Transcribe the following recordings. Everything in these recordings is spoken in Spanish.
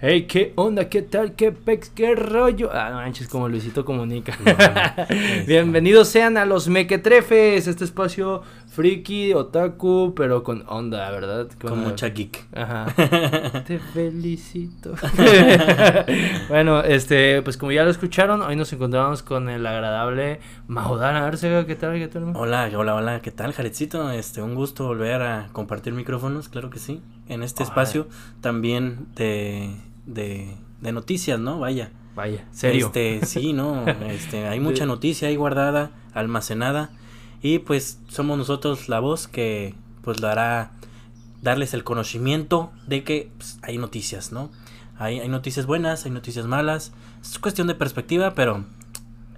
Hey, ¿qué onda? ¿Qué tal? ¿Qué pex? ¿Qué rollo? Ah, no manches, como Luisito comunica. Bienvenidos sean a los Mequetrefes, este espacio friki, otaku, pero con onda, ¿verdad? Con, mucha geek. Ajá. Te felicito. bueno, este, pues como ya lo escucharon, hoy nos encontramos con el agradable Maudana Arcega. ¿Qué tal? ¿Qué tal? Hola, hola, hola. ¿Qué tal, Jarecito? Este, un gusto volver a compartir micrófonos, claro que sí. En este espacio también de de, de noticias, ¿no? Vaya. Vaya, serio. Este, sí, ¿no? Este, hay mucha noticia ahí guardada, almacenada. Y pues somos nosotros la voz que pues lo hará darles el conocimiento de que pues, hay noticias, ¿no? Hay, hay noticias buenas, hay noticias malas. Es cuestión de perspectiva, pero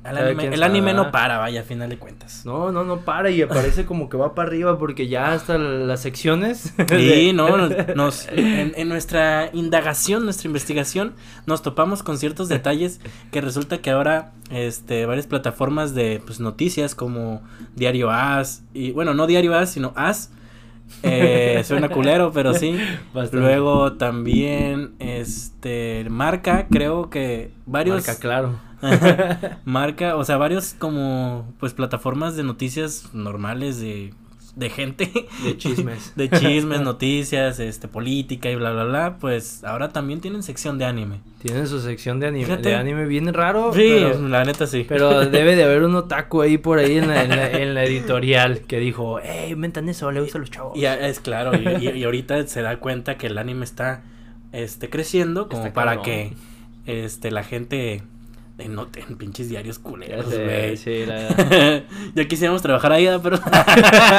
el anime, no para, vaya, a final de cuentas. No, no, no para y aparece como que va para arriba porque ya hasta las secciones. Sí, no, nos, en, nuestra indagación, nuestra investigación, nos topamos con ciertos detalles que resulta que ahora, este, varias plataformas de pues, noticias como Diario As, y bueno, no Diario As, sino As, eh, suena culero, pero sí. Luego también, este, Marca, creo que varios. Marca, claro marca, o sea, varios como pues plataformas de noticias normales de, de gente. De chismes. de chismes, noticias, este, política y bla, bla, bla. Pues ahora también tienen sección de anime. Tienen su sección de anime. De anime bien raro. Sí, la neta sí. Pero debe de haber un otaku ahí por ahí en la, en la, editorial que dijo, hey, inventan eso, le gusta a los chavos. Y es claro, y, y, ahorita se da cuenta que el anime está este creciendo como para que este la gente no en pinches diarios culeros, güey. Sí, la ya quisiéramos trabajar ahí, pero.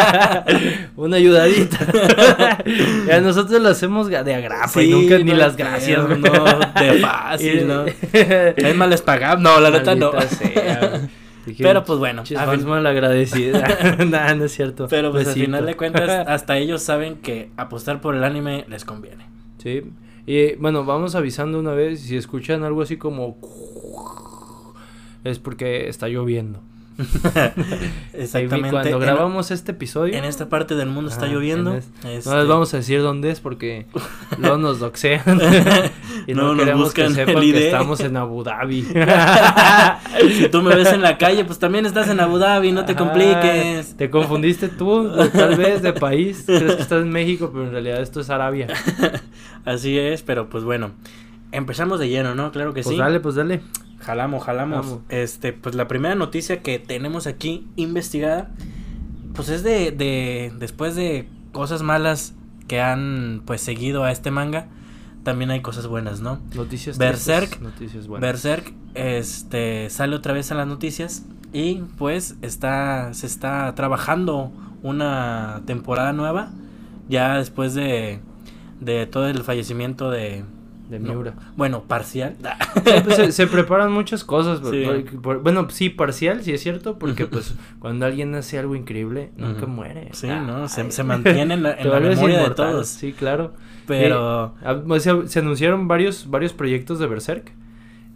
Una ayudadita. ya nosotros lo hacemos de agrapa y nunca ni las gracias. No, de fácil, ¿no? es más les pagamos. No, la neta no. pero pues bueno. Fans mal agradecida. Nada, no es cierto. Pero pues al final de cuentas, hasta ellos saben que apostar por el anime les conviene. Sí. Y bueno, vamos avisando una vez. Si escuchan algo así como es porque está lloviendo. Exactamente. Cuando grabamos este episodio. En esta parte del mundo está lloviendo. No les vamos a decir dónde es porque luego nos doxean. y no, queremos que sepan que estamos en Abu Dhabi. si tú me ves en la calle, pues también estás en Abu Dhabi, no te compliques. Te confundiste tú, tal vez, de país. Crees que estás en México, pero en realidad esto es Arabia. Así es, pero pues bueno. Empezamos de lleno, ¿no? Claro que pues sí. Pues dale, pues dale. Jalamos, jalamos. Este, pues la primera noticia que tenemos aquí investigada, pues es de, de, después de cosas malas que han, pues, seguido a este manga, también hay cosas buenas, ¿no? Noticias Berserk, noticias buenas. Berserk, este, sale otra vez en las noticias y, pues, está, se está trabajando una temporada nueva, ya después de, de todo el fallecimiento de de Miura. bueno, parcial. Pues, se, preparan muchas cosas. bueno, sí, parcial, sí es cierto, porque pues cuando alguien hace algo increíble, nunca muere. Sí, ¿no? Se, mantiene en la, memoria de todos. Sí, claro. Pero... Ah, pues, se, anunciaron varios, varios proyectos de Berserk.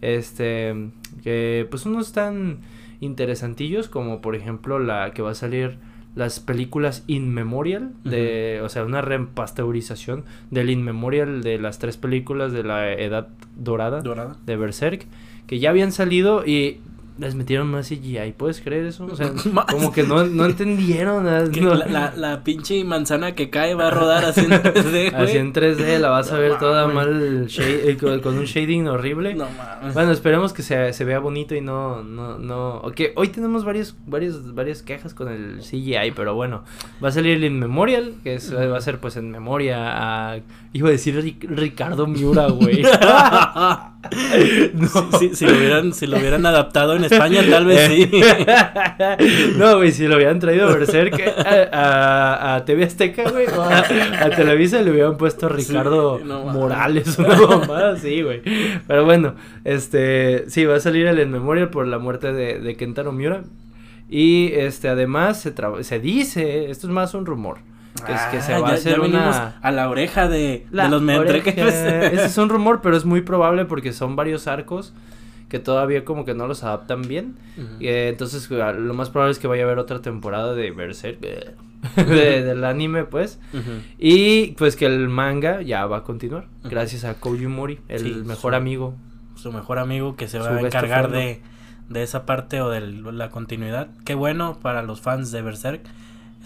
Este, que pues unos están interesantillos, como por ejemplo la que va a salir las películas In Memorial, de, o sea, una repasteurización del In Memorial de las tres películas de la Edad Dorada, Dorada. de Berserk, que ya habían salido y les metieron más CGI, ¿puedes creer eso? O sea, como que no, no entendieron. La, la, pinche manzana que cae va a rodar así en 3D, Así en 3D, la vas a ver toda mal, eh, con, un shading horrible. No mames. Bueno, esperemos que se, se vea bonito y no, no, no... Ok, hoy tenemos varios, varios, varias quejas con el CGI, pero bueno. Va a salir el In Memorial, que es, va a ser pues en memoria a... Iba a decir Ricardo Miura, güey. no. si, si, lo hubieran, si lo hubieran adaptado en España tal vez sí. no, güey, si lo hubieran traído a Berserk a, a, TV Azteca, güey, o a, Televisa le hubieran puesto Ricardo Morales más, sí, güey. Pero bueno, este, sí, va a salir el En Memorial por la muerte de, de Kentaro Miura. Y este, además se, se dice, esto es más un rumor. Que, es que se ah, va a hacer una... a la oreja de, de los mentreques. Ese es un rumor, pero es muy probable porque son varios arcos que todavía como que no los adaptan bien. y, eh, entonces lo más probable es que vaya a haber otra temporada de Berserk. del anime, pues. Y pues que el manga ya va a continuar. Gracias a Koji Mori, el mejor amigo. Su mejor amigo que se va a encargar de, de esa parte o de la continuidad. Qué bueno para los fans de Berserk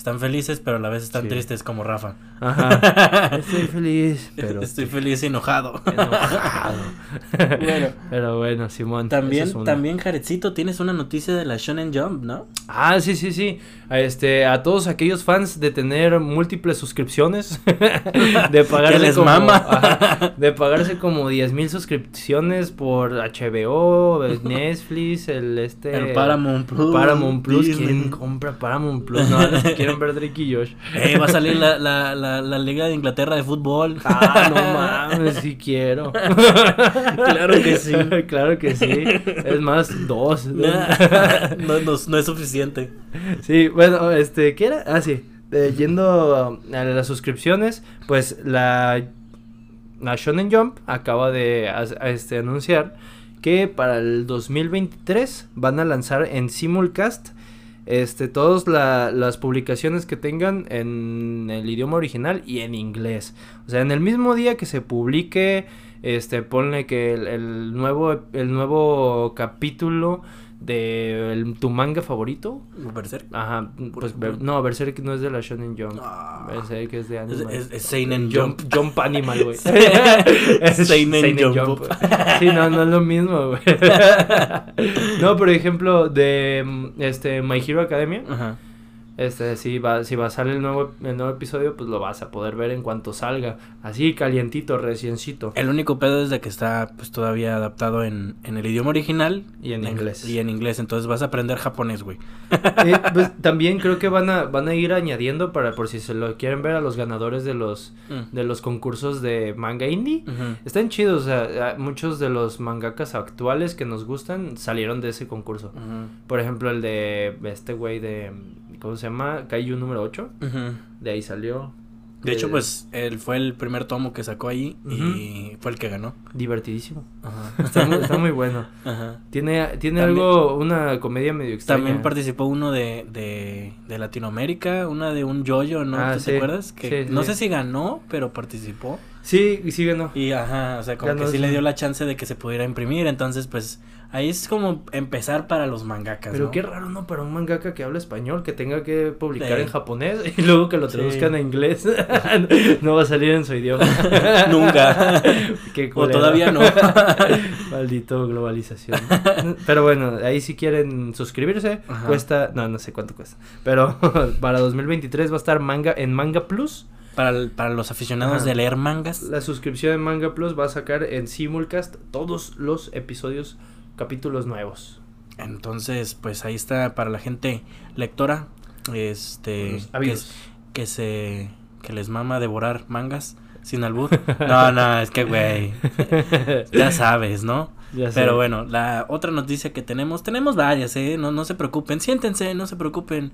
están felices, pero a la vez están tristes como Rafa. Ajá. Estoy feliz, pero estoy feliz y enojado. Enojado. bueno, pero bueno, Simón. También, también Jarecito, tienes una noticia de la Shonen Jump, ¿no? Ah, sí, sí, sí. Este, a todos aquellos fans de tener múltiples suscripciones, de pagarse como, mama. de pagarse como 10 mil suscripciones por HBO, Netflix, el este. El Paramount Plus. Paramount Plus. ¿Quién compra Paramount Plus? No, quieren ver Drake y Josh. Eh, va a salir la, la, la, Liga de Inglaterra de fútbol. Ah, no mames, sí quiero. claro que sí. claro que sí. Es más, dos. no, no, no, es suficiente. Sí, bueno, este, ¿qué era? Ah, sí. yendo a las suscripciones, pues la, la Shonen Jump acaba de este, anunciar que para el 2023 van a lanzar en simulcast este, todas las publicaciones que tengan en el idioma original y en inglés. O sea, en el mismo día que se publique, este, ponle que el, nuevo, el nuevo capítulo de tu manga favorito. Berserk. Ajá, pues no, Berserk no es de la Shonen Jump. Ah. Berserk es de Animal. Es, es, Seinen Jump. Jump Animal, güey. es Seinen, Jump. sí, no, no es lo mismo, güey. no, por ejemplo, de este My Hero Academia. Ajá este, si va, si va a salir el nuevo, el nuevo episodio, pues lo vas a poder ver en cuanto salga. Así, calientito, reciencito. El único pedo es de que está pues todavía adaptado en, en el idioma original. Y en, inglés. Y en inglés, entonces vas a aprender japonés, güey. Eh, pues, también creo que van a, van a ir añadiendo para por si se lo quieren ver a los ganadores de los, mm. de los concursos de manga indie. Están chidos, o sea, muchos de los mangakas actuales que nos gustan salieron de ese concurso. Por ejemplo, el de este güey de ¿cómo se llama? Kaiju número 8. De ahí salió. De hecho, pues él fue el primer tomo que sacó ahí y fue el que ganó. Divertidísimo. Está, muy, bueno. Tiene, tiene algo, una comedia medio extraña. También participó uno de, de, de Latinoamérica, una de un yoyo, ¿no? Ah, ¿Te acuerdas? Que no sé si ganó, pero participó. Sí, sí ganó. Y ajá, o sea, como que sí le dio la chance de que se pudiera imprimir, entonces pues Ahí es como empezar para los mangakas. Pero qué raro, ¿no? Para un mangaka que habla español, que tenga que publicar en japonés y luego que lo traduzcan a inglés. no va a salir en su idioma. Nunca. o todavía no. Maldito globalización. Pero bueno, ahí si quieren suscribirse, cuesta. No, no sé cuánto cuesta. Pero para 2023 va a estar manga en Manga Plus. Para, para los aficionados de leer mangas. La suscripción de Manga Plus va a sacar en Simulcast todos los episodios capítulos nuevos. Entonces, pues ahí está para la gente lectora, este, que, que, se, que les mama devorar mangas sin albur. No, no, es que güey, ya sabes, ¿no? Pero bueno, la otra noticia que tenemos, tenemos varias, eh, no, no se preocupen, siéntense, no se preocupen,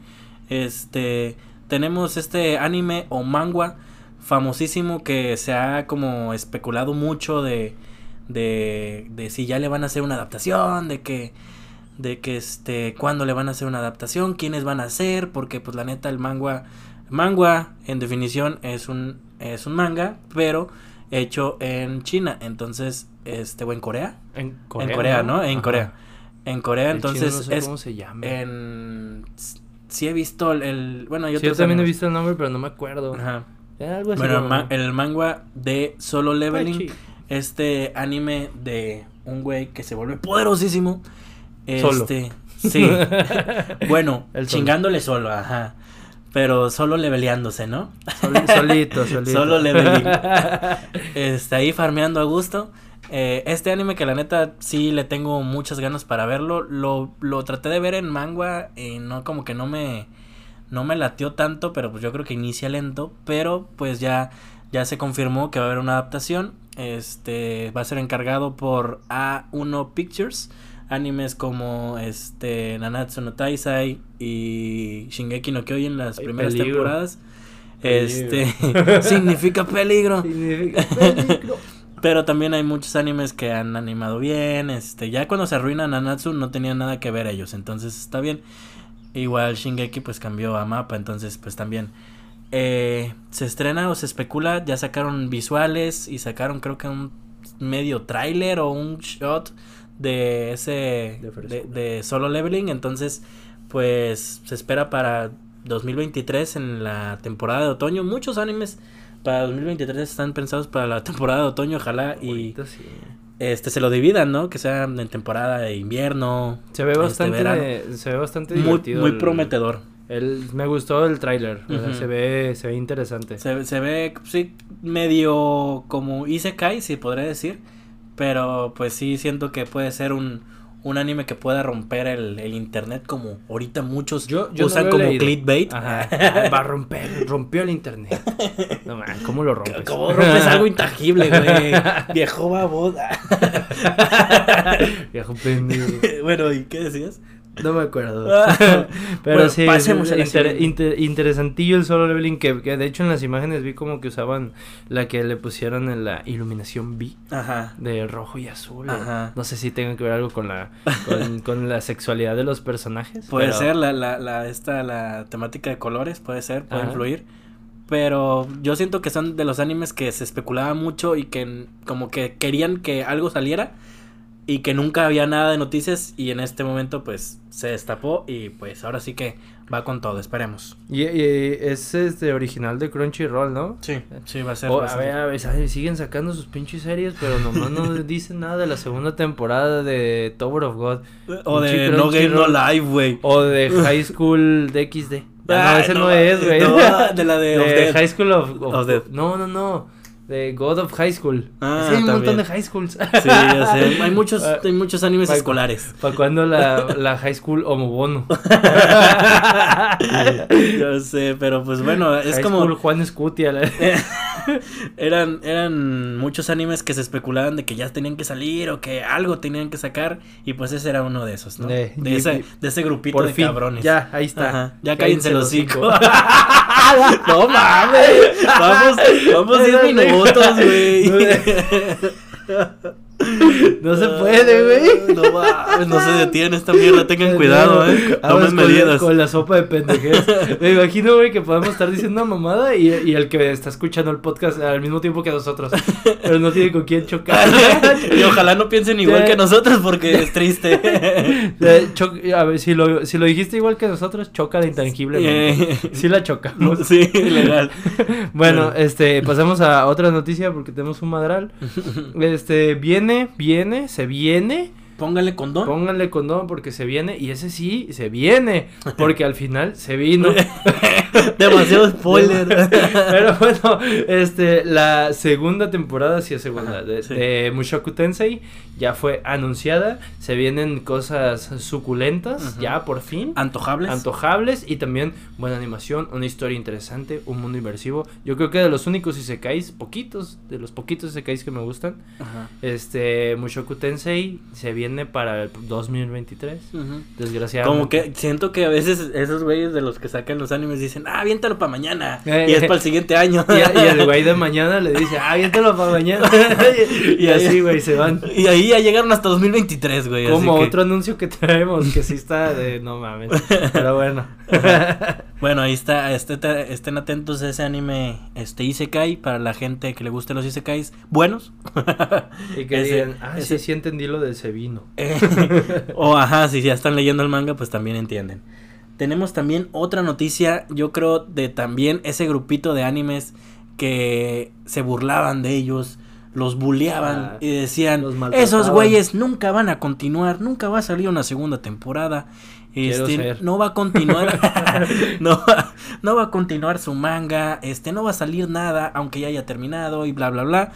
este, tenemos este anime o manga famosísimo que se ha como especulado mucho de de, de si ya le van a hacer una adaptación, de que de que este cuándo le van a hacer una adaptación, quiénes van a hacer, porque pues la neta el manga manga en definición es un es un manga, pero hecho en China, entonces este o en Corea, en Corea, ¿no? En Corea. En Corea, entonces es cómo se llama. En sí he visto el, bueno, yo, también he visto el nombre, pero no me acuerdo. Ajá. bueno, el, manga de Solo Leveling este anime de un güey que se vuelve poderosísimo. Este, sí. bueno, chingándole solo, ajá. Pero solo leveleándose, ¿no? solito, solito. solo leveling. Está ahí farmeando a gusto. Eh, este anime que la neta sí le tengo muchas ganas para verlo. Lo, lo traté de ver en manga y no como que no me no me latió tanto, pero pues yo creo que inicia lento, pero pues ya ya se confirmó que va a haber una adaptación este va a ser encargado por A1 Pictures. Animes como este Nanatsu no Taisai y Shingeki no Kyojin en las primeras temporadas. Este significa peligro. Significa peligro. Pero también hay muchos animes que han animado bien. Este, ya cuando se arruina Nanatsu no tenía nada que ver ellos, entonces está bien. Igual Shingeki pues cambió a mapa, entonces pues también eh, se estrena o se especula, ya sacaron visuales y sacaron creo que un medio tráiler o un shot de ese de, solo leveling, entonces pues se espera para 2023 en la temporada de otoño, muchos animes para 2023 están pensados para la temporada de otoño, ojalá y este se lo dividan, ¿no? Que sea en temporada de invierno. Se ve este, bastante se ve bastante divertido. Muy, prometedor. El, me gustó el tráiler, se ve se ve interesante. Se, se ve sí medio como Isekai, si podría decir, pero pues sí siento que puede ser un un anime que pueda romper el, el internet como ahorita muchos yo, usan como clickbait. Ajá. Va a romper, rompió el internet. No man, ¿cómo lo rompes? ¿Cómo rompes algo intangible, güey? Viejo baboda. Viejo pendejo. bueno, ¿y qué decías? No me acuerdo. Pero sí, pasemos interesantillo el solo leveling que, que, de hecho en las imágenes vi como que usaban la que le pusieron en la iluminación B Ajá. de rojo y azul. Ajá. No sé si tenga que ver algo con la con, la sexualidad de los personajes. Puede ser la, la, la esta la temática de colores, puede ser, puede influir. Pero yo siento que son de los animes que se especulaba mucho y que como que querían que algo saliera y que nunca había nada de noticias y en este momento pues se destapó y pues ahora sí que va con todo, esperemos. Y, es este original de Crunchyroll, ¿no? Sí, sí, va a ser. a, ver, a ver, siguen sacando sus pinches series, pero nomás no dicen nada de la segunda temporada de Tower of God. O de No Game No Live, güey. O de High School DXD. Ah, no, ese no, es, güey. de la de, High School of, No, no, no de God of High School. Ah, hay un montón de high schools. Sí, ya sé. Hay muchos, ah, hay muchos animes escolares. ¿Para cuándo la, la high school homobono? Yo sé, pero pues bueno, es como. School Juan Scutia. eran, eran muchos animes que se especulaban de que ya tenían que salir o que algo tenían que sacar. Y pues ese era uno de esos, ¿no? De, ese, de ese grupito de cabrones. Ya, ahí está. Ya cállense los cinco. no mames. Vamos, vamos 10 minutos, güey. No se puede, güey. No, no se detiene esta mierda. Tengan cuidado, eh. Tomen medidas. Con la sopa de pendejes. Me imagino, güey, que podemos estar diciendo una mamada y, y, el que está escuchando el podcast al mismo tiempo que nosotros. Pero no tiene con quién chocar. y ojalá no piensen igual que nosotros porque es triste. a ver, si lo, si lo dijiste igual que nosotros, choca la intangible. Eh. Sí la chocamos. Sí, legal. bueno, este, pasamos a otra noticia porque tenemos un madral. Este, bien viene, se viene. Póngale condón. Póngale condón porque se viene. Y ese sí, se viene. Porque al final se vino. Demasiado spoiler. Pero bueno, este, la segunda temporada, sí es segunda, de, Mushoku Tensei ya fue anunciada. Se vienen cosas suculentas, ya por fin. Antojables. Antojables y también buena animación, una historia interesante, un mundo inmersivo. Yo creo que de los únicos isekais, poquitos, de los poquitos isekais que me gustan, este, Mushoku Tensei se viene para el 2023. Desgraciadamente. Como que siento que a veces esos güeyes de los que sacan los animes dicen, ah, aviéntalo para mañana. y es para el siguiente año. Y, el güey de mañana le dice, ah, aviéntalo para mañana. y así, güey, se van. Y ahí ya llegaron hasta 2023, güey. Como otro anuncio que traemos, que sí está de, no mames. Pero bueno. Bueno, ahí está, este, estén atentos a ese anime, este Isekai, para la gente que le guste los Isekais buenos. y que digan, ah, ese... sí, sí entendí lo del Sevino. o ajá, si ya están leyendo el manga, pues también entienden tenemos también otra noticia, yo creo, de también ese grupito de animes que se burlaban de ellos, los bulleaban ah, y decían, esos güeyes nunca van a continuar, nunca va a salir una segunda temporada. Este, no va a continuar. No, no va a continuar su manga, este no va a salir nada aunque ya haya terminado y bla bla bla.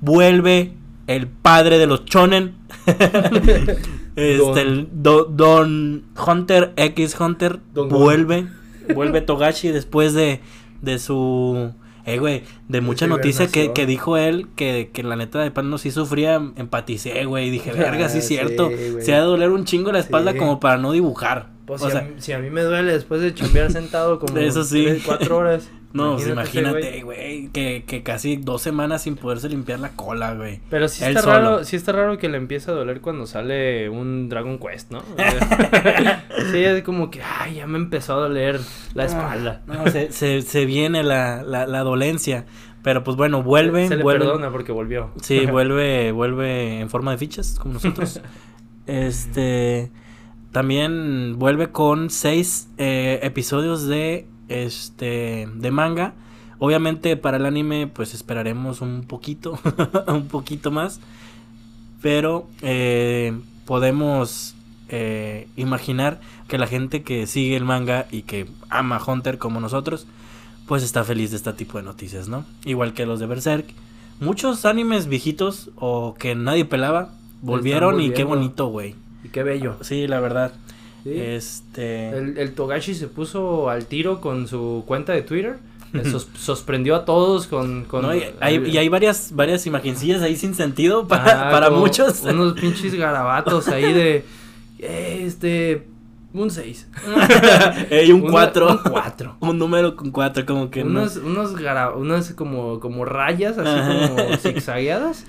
Vuelve el padre de los chonen Este, el Don Hunter X Hunter vuelve, vuelve Togashi después de, de su eh, güey, de mucha noticia que, que, dijo él que, que la neta de pan no sí sufría, empaticé, güey. Dije, verga, sí es cierto. se ha de doler un chingo la espalda como para no dibujar. Pues si, a mí, me duele después de chambear sentado como Eso sí. cuatro horas. No, pues imagínate, güey, que, que casi dos semanas sin poderse limpiar la cola, güey. Pero sí está raro, sí está raro que le empiece a doler cuando sale un Dragon Quest, ¿no? sí, es como que, ay, ya me empezó a doler la ah, espalda. No, se, se, se viene la, la, la dolencia. Pero pues bueno, vuelve. Se le perdona porque volvió. Sí, vuelve, vuelve en forma de fichas, como nosotros. este. También vuelve con seis eh, episodios de este de manga. Obviamente para el anime pues esperaremos un poquito, un poquito más. Pero eh, podemos eh, imaginar que la gente que sigue el manga y que ama Hunter como nosotros, pues está feliz de este tipo de noticias, ¿no? Igual que los de Berserk. Muchos animes viejitos o que nadie pelaba volvieron y qué bonito, güey. Y qué bello. Sí, la verdad. Este. El, Togashi se puso al tiro con su cuenta de Twitter. sorprendió a todos con. y, hay, varias, varias imagencillas ahí sin sentido para, ah, para muchos. Unos pinches garabatos ahí de. Este. Un 6. un 4. Un 4. un número con 4, como que unos, no. Unos, unos como, como rayas, así como zigzagueadas.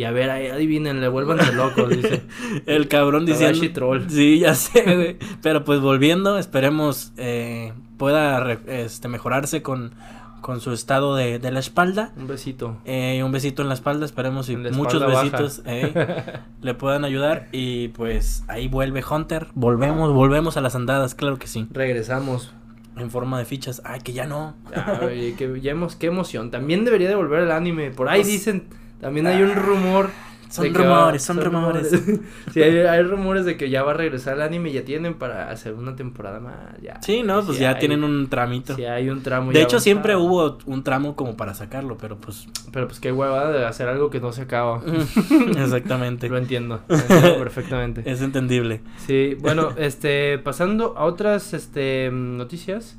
Y a ver, ahí adivinen, le vuelvan de loco, dice. El cabrón diciendo. troll. Sí, ya sé, güey. Pero pues volviendo, esperemos eh, pueda este, mejorarse con, con su estado de, de la espalda. Un besito. Eh, un besito en la espalda, esperemos y muchos besitos eh, le puedan ayudar. Y pues ahí vuelve Hunter. Volvemos, volvemos a las andadas, claro que sí. Regresamos. En forma de fichas. Ay, que ya no. Ay, que ya hemos, qué emoción. También debería de volver el anime. Por ahí pues dicen también hay un rumor. Son rumores, son, rumores. sí, hay, rumores de que ya va a regresar el anime y ya tienen para hacer una temporada más. Ya. Sí, no, pues ya tienen un tramito. Sí, hay un tramo. De hecho, siempre hubo un tramo como para sacarlo, pero pues. Pero pues qué hueva de hacer algo que no se acaba. Exactamente. lo entiendo, lo entiendo perfectamente. Es entendible. Sí, bueno, este, pasando a otras este, noticias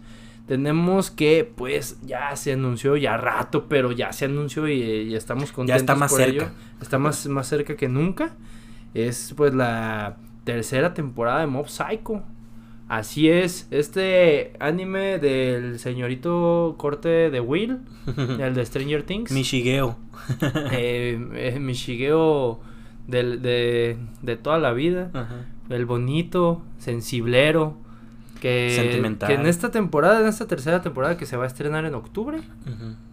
tenemos que, pues, ya se anunció, ya rato, pero ya se anunció y, estamos contentos. Ya está más cerca. Está más, más cerca que nunca. Es, pues, la tercera temporada de Mob Psycho. Así es, este anime del señorito corte de Will, el de Stranger Things. Michigeo. eh, eh, Michigeo de, de, toda la vida. El bonito, sensiblero que, que en esta temporada, en esta tercera temporada que se va a estrenar en octubre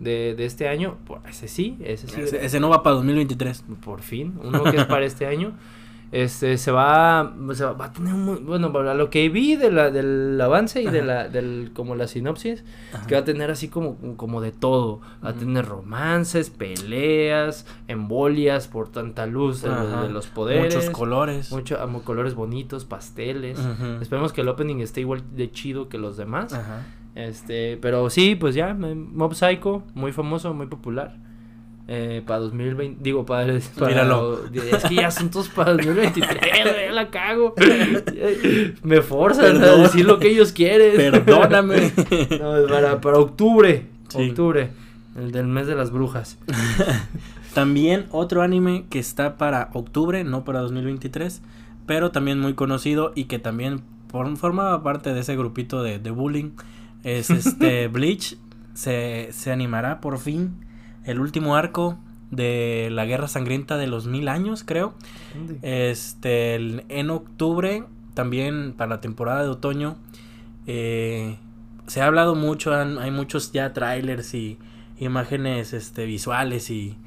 de, de, este año, pues ese sí, ese sí. Ese, no va para 2023. Por fin, uno que es para este año. este se va, se va, a tener un, bueno a lo que vi de la, del avance y de la del como la sinopsis que va a tener así como como de todo. Va a tener romances peleas embolias por tanta luz de, los poderes. Muchos colores. Muchos colores bonitos pasteles. Esperemos que el opening esté igual de chido que los demás. Este pero sí pues ya Mob Psycho muy famoso muy popular eh, para 2020, digo, para, para Míralo. es que ya son todos para 2023, ya la cago. Me forzan a decir lo que ellos quieren. Perdóname. No, para, para octubre, octubre, el del mes de las brujas. también otro anime que está para octubre, no para 2023, pero también muy conocido y que también formaba parte de ese grupito de, de bullying, es este Bleach. Se, se animará por fin el último arco de la Guerra Sangrienta de los Mil Años, creo. Este, en octubre, también para la temporada de otoño, eh, se ha hablado mucho, hay muchos ya trailers y imágenes este, visuales y,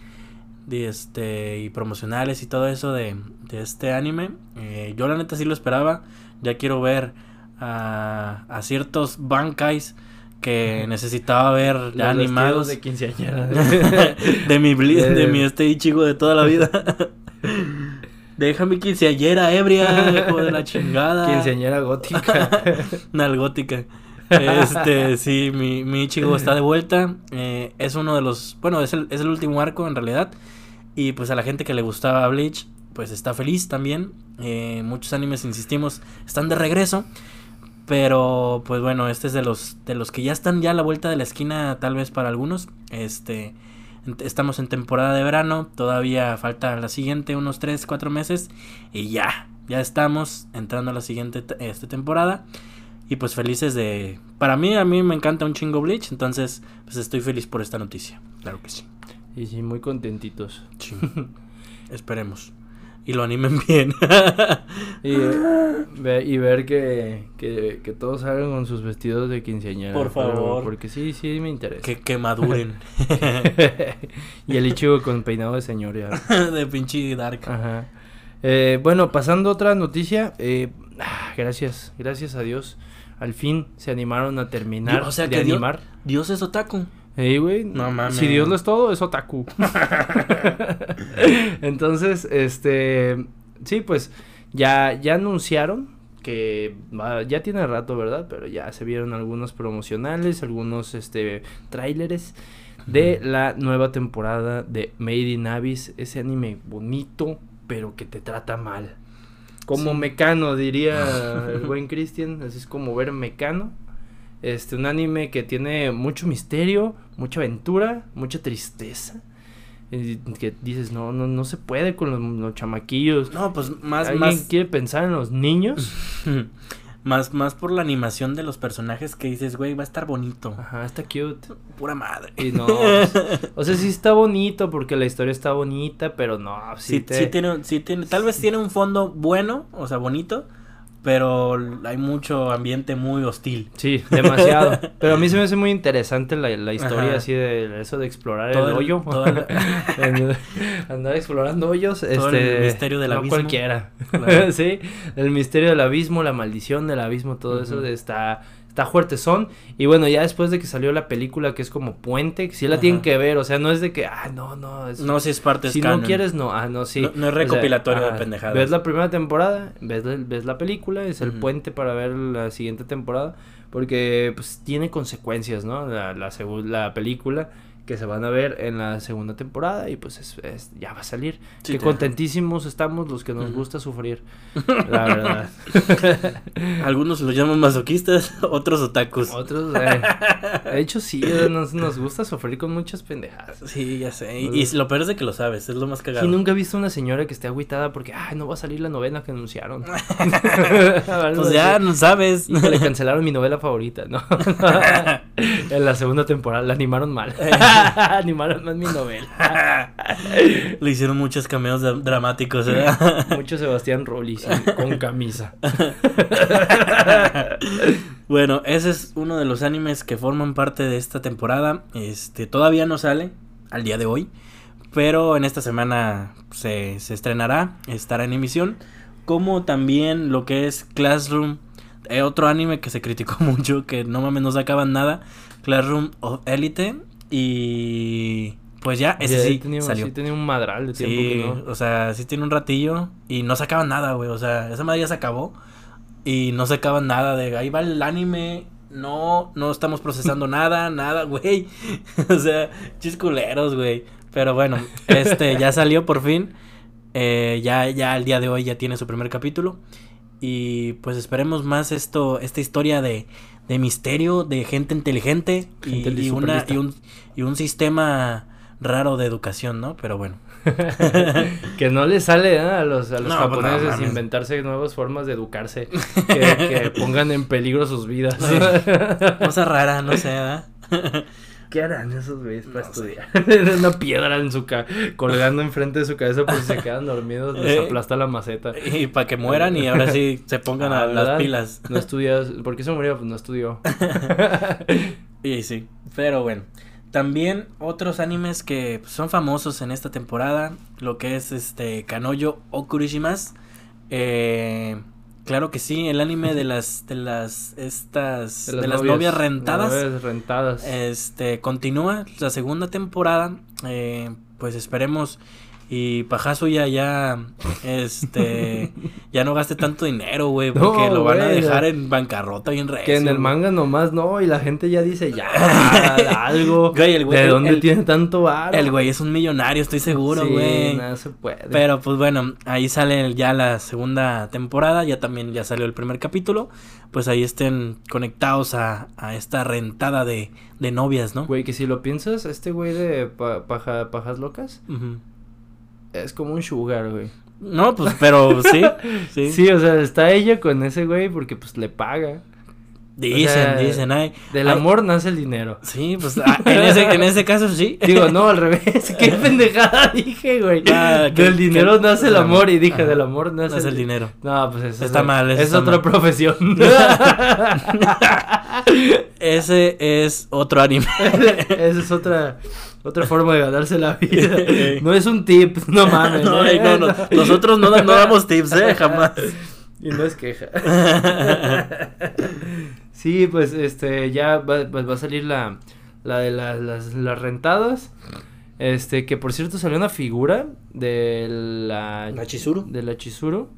este, y promocionales y todo eso de, este anime. Eh, yo la neta sí lo esperaba, ya quiero ver a, a ciertos bankais que necesitaba ver ya animados. de quinceañera. De mi de mi este Ichigo de toda la vida. Déjame quinceañera ebria hijo de la chingada. Quinceañera gótica. Nalgótica. Este sí mi, mi Ichigo está de vuelta. Eh, es uno de los bueno es el, es el último arco en realidad. Y pues a la gente que le gustaba Bleach pues está feliz también. Eh, muchos animes insistimos están de regreso pero pues bueno, este es de los de los que ya están ya a la vuelta de la esquina tal vez para algunos. Este estamos en temporada de verano, todavía falta la siguiente unos 3, 4 meses y ya, ya estamos entrando a la siguiente esta temporada. Y pues felices de... Para mí, a mí me encanta un chingo Bleach, entonces pues estoy feliz por esta noticia. Claro que sí. Y sí, muy contentitos. Sí. Esperemos. Y lo animen bien. y, y, ver que, que, que, todos salgan con sus vestidos de quinceañera. Por favor. porque sí, sí me interesa. Que, que maduren. y el Ichigo con peinado de señor ya. de pinche dark. Ajá. Eh, bueno, pasando a otra noticia. Eh, ah, gracias, gracias a Dios al fin se animaron a terminar o sea, de que animar. Dios, es otaku. Ey, güey. No mames. Si Dios lo es todo, es otaku. Entonces, este. Sí, pues ya, ya anunciaron que ya tiene rato, ¿verdad? Pero ya se vieron algunos promocionales, algunos este tráileres de la nueva temporada de Made in Abyss, ese anime bonito, pero que te trata mal. Como Mecano, diría el buen Christian. Así es como ver Mecano. Este, un anime que tiene mucho misterio, mucha aventura, mucha tristeza. que dices, no, no, no se puede con los, chamaquillos. No, pues más, ¿Alguien quiere pensar en los niños? Más, más por la animación de los personajes que dices, güey, va a estar bonito. Ajá, está cute. Pura madre. Y no. O sea, sí está bonito porque la historia está bonita, pero no. Sí, sí, tiene, sí tiene, tal vez tiene un fondo bueno, o sea, bonito, pero hay mucho ambiente muy hostil. Sí, demasiado. pero a mí se me hace muy interesante la, la historia así de eso de explorar el, hoyo. Andar explorando hoyos. Todo este, el misterio del abismo. cualquiera. sí, el misterio del abismo, la maldición del abismo, todo eso está está fuerte son y bueno ya después de que salió la película que es como puente si la tienen que ver o sea no es de que ah no no no si es parte si no quieres no ah no sí no, es recopilatorio de pendejadas ves la primera temporada ves, ves la película es el puente para ver la siguiente temporada porque pues tiene consecuencias no la la, la película que se van a ver en la segunda temporada y pues es, ya va a salir. que contentísimos estamos los que nos gusta sufrir, la verdad. Algunos los llaman masoquistas, otros otakus. Otros, eh, de hecho sí, eh, nos, nos gusta sufrir con muchas pendejadas. Sí, ya sé. Y, lo peor es de que lo sabes, es lo más cagado. Y nunca he visto una señora que esté agüitada porque, ay, no va a salir la novela que anunciaron. pues ya, no sabes. Y que le cancelaron mi novela favorita, ¿no? en la segunda temporada la animaron mal. Animaron más mi novela. Le hicieron muchos cameos dramáticos, ¿eh? Mucho Sebastián Rollis con camisa. bueno, ese es uno de los animes que forman parte de esta temporada. Este todavía no sale al día de hoy. Pero en esta semana se, se estrenará, estará en emisión. Como también lo que es Classroom. Eh, otro anime que se criticó mucho, que no mames, no sacaban nada. Classroom of Elite y pues ya, ese sí salió. Sí tenía un madral de tiempo sí, o sea, sí tiene un ratillo y no sacaban nada, güey, o sea, esa madre ya se acabó y no sacaban nada de ahí va el anime, no, no estamos procesando nada, nada, güey. o sea, chisculeros, güey. Pero bueno, este ya salió por fin. Eh, ya, ya el día de hoy ya tiene su primer capítulo. Y pues esperemos más esto, esta historia de, de misterio, de gente inteligente y, una, y, un, y un sistema raro de educación, ¿no? Pero bueno. que no le sale a los, a los pues japoneses inventarse nuevas formas de educarse que, pongan en peligro sus vidas. Cosa rara, no sé, ¿verdad? ¿Qué harán esos güeyes para estudiar? Una piedra en su ca colgando enfrente de su cabeza por si se quedan dormidos, les eh, aplasta la maceta. Y para que mueran y ahora sí se pongan a, las pilas. No estudias, ¿por qué se murió? Pues no estudió. y sí, pero bueno. También otros animes que son famosos en esta temporada, lo que es este Kanoyo Okurishimas. Eh, Claro que sí, el anime de las de las estas de las, novias, rentadas, rentadas. Este continúa la segunda temporada, eh, pues esperemos y Pajasuya ya, este, ya no gaste tanto dinero, güey, porque lo van a dejar en bancarrota bien recio. Que en el manga nomás no, y la gente ya dice, ya, algo. Güey, el güey, ¿De dónde tiene tanto varo? El güey es un millonario, estoy seguro, güey. no se puede. Pero pues bueno, ahí sale ya la segunda temporada, ya también ya salió el primer capítulo. Pues ahí estén conectados a, a esta rentada de, de novias, ¿no? Güey, que si lo piensas, este güey de pajas locas es como un sugar, güey. No, pues, pero sí, sí. Sí, o sea, está ella con ese güey porque pues le paga. Dicen, dicen, ay. Del amor nace el dinero. Sí, pues ah, en, ese, en ese caso sí. Digo, no, al revés. Qué pendejada dije, güey. Ah, del dinero nace el amor y dije, del amor nace, el... dinero. No, pues eso está mal. es otra profesión. ese es otro anime. Esa es otra otra forma de ganarse la vida. No es un tip, no mames. No, no, no, nosotros no, no damos tips, eh, jamás. Y no es queja. sí, pues este, ya va, pues, va a salir la, la de las, las rentadas. Este, que por cierto salió una figura de la... La Chizuru. De la Chizuru.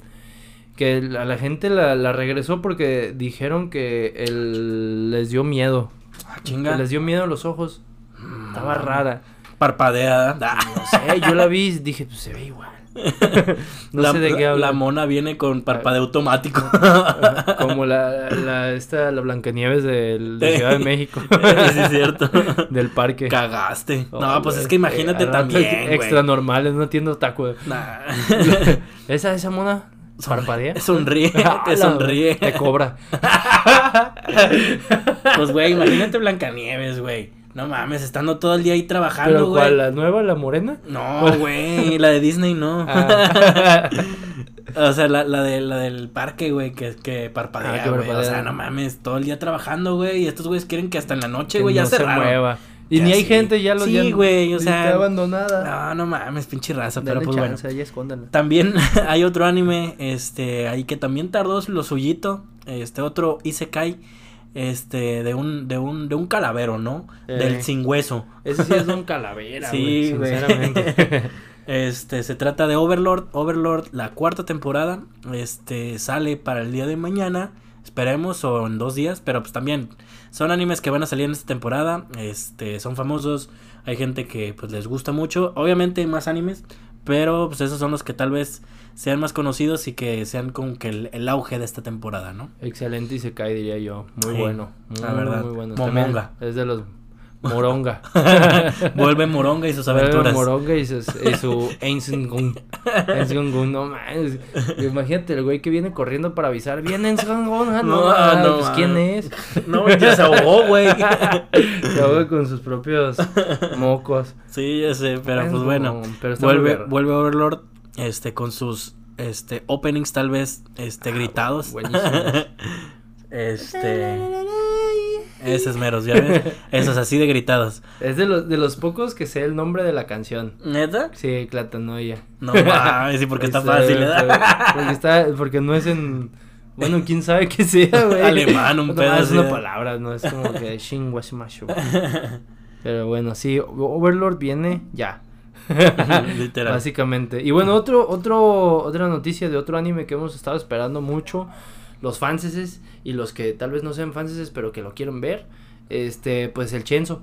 Que a la gente la, la regresó porque dijeron que les dio miedo. Ah, chinga. les dio miedo a los ojos. Estaba rara. Parpadeada. No sé, yo la vi y dije, pues se ve igual. no la, sé de qué habla. La mona viene con parpadeo automático. Como la, la, esta, la Blancanieves del, de Ciudad de México. sí, es cierto. Del parque. Cagaste. no, pues es que imagínate también. Extra normales, no entiendo taco. Nah. ¿Esa, esa mona? ¿Parpadea? Sonríe, te sonríe. Te cobra. pues, güey, imagínate Blancanieves, güey. No mames, estando todo el día ahí trabajando, güey. cuál? ¿La nueva, la morena? No, güey, la de Disney no. Ah. o sea, la, la, de, la del parque, güey, que, que parpadea, ah, güey. O sea, no mames, todo el día trabajando, güey. Y estos güeyes quieren que hasta en la noche, güey, ya se mueva. Y ni hay gente, ya lo Sí, güey, o sea. Está abandonada. No, no mames, pinche raza, pero pues bueno. También hay otro anime, este, ahí que también tardó lo suyito. Este, otro Isekai este de un de un de un calavero, ¿no? Del eh. sin hueso. Ese sí es un calavera, sí, güey, sinceramente. este se trata de Overlord, Overlord la cuarta temporada, este sale para el día de mañana, esperemos o en dos días, pero pues también son animes que van a salir en esta temporada, este son famosos, hay gente que pues les gusta mucho, obviamente hay más animes, pero pues esos son los que tal vez sean más conocidos y que sean como que el, auge de esta temporada, ¿no? Excelente y se cae, diría yo. Muy bueno. la verdad. Muy bueno. Momonga. es de los Moronga. Vuelve Moronga y sus aventuras. Vuelve Moronga y, sus, y su Einsengun. no mames. Imagínate el güey que viene corriendo para avisar. Viene Einsengun. Ah, no, no, no, pues ¿quién es? No, ya se ahogó, güey. se ahogó con sus propios mocos. Sí, ya sé, pero pues bueno. vuelve, vuelve Overlord este con sus este openings tal vez este ah, gritados. este esos meros, ya ves. Esos así de gritados. Es de los de los pocos que sé el nombre de la canción. ¿Neta? Sí, Clatanoia. No mames, sí, porque está este, fácil, ¿verdad? Porque está porque no es en bueno, quién sabe qué sea, güey. Alemán, un pedazo. Es una palabra, no es como que Shingwashimashu. Pero bueno, sí, Overlord viene ya. Literal. Básicamente. Y bueno, otro, otro, otra noticia de otro anime que hemos estado esperando mucho. Los fanses y los que tal vez no sean fanses, pero que lo quieren ver. Este, pues el Chenzo.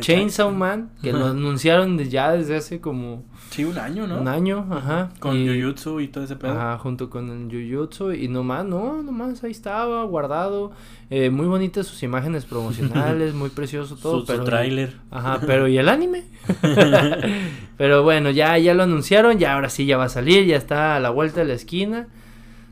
Chainsaw Man, que lo anunciaron ya desde hace como... Sí, un año, ¿no? Un año, ajá. Con Jujutsu y todo ese pedo. Ajá, junto con el Jujutsu y nomás, no, nomás ahí estaba, guardado. Eh, muy bonitas sus imágenes promocionales, muy precioso todo. Su, pero, tráiler. Ajá, pero ¿y el anime? pero bueno, ya, ya lo anunciaron, ya ahora sí ya va a salir, ya está a la vuelta de la esquina.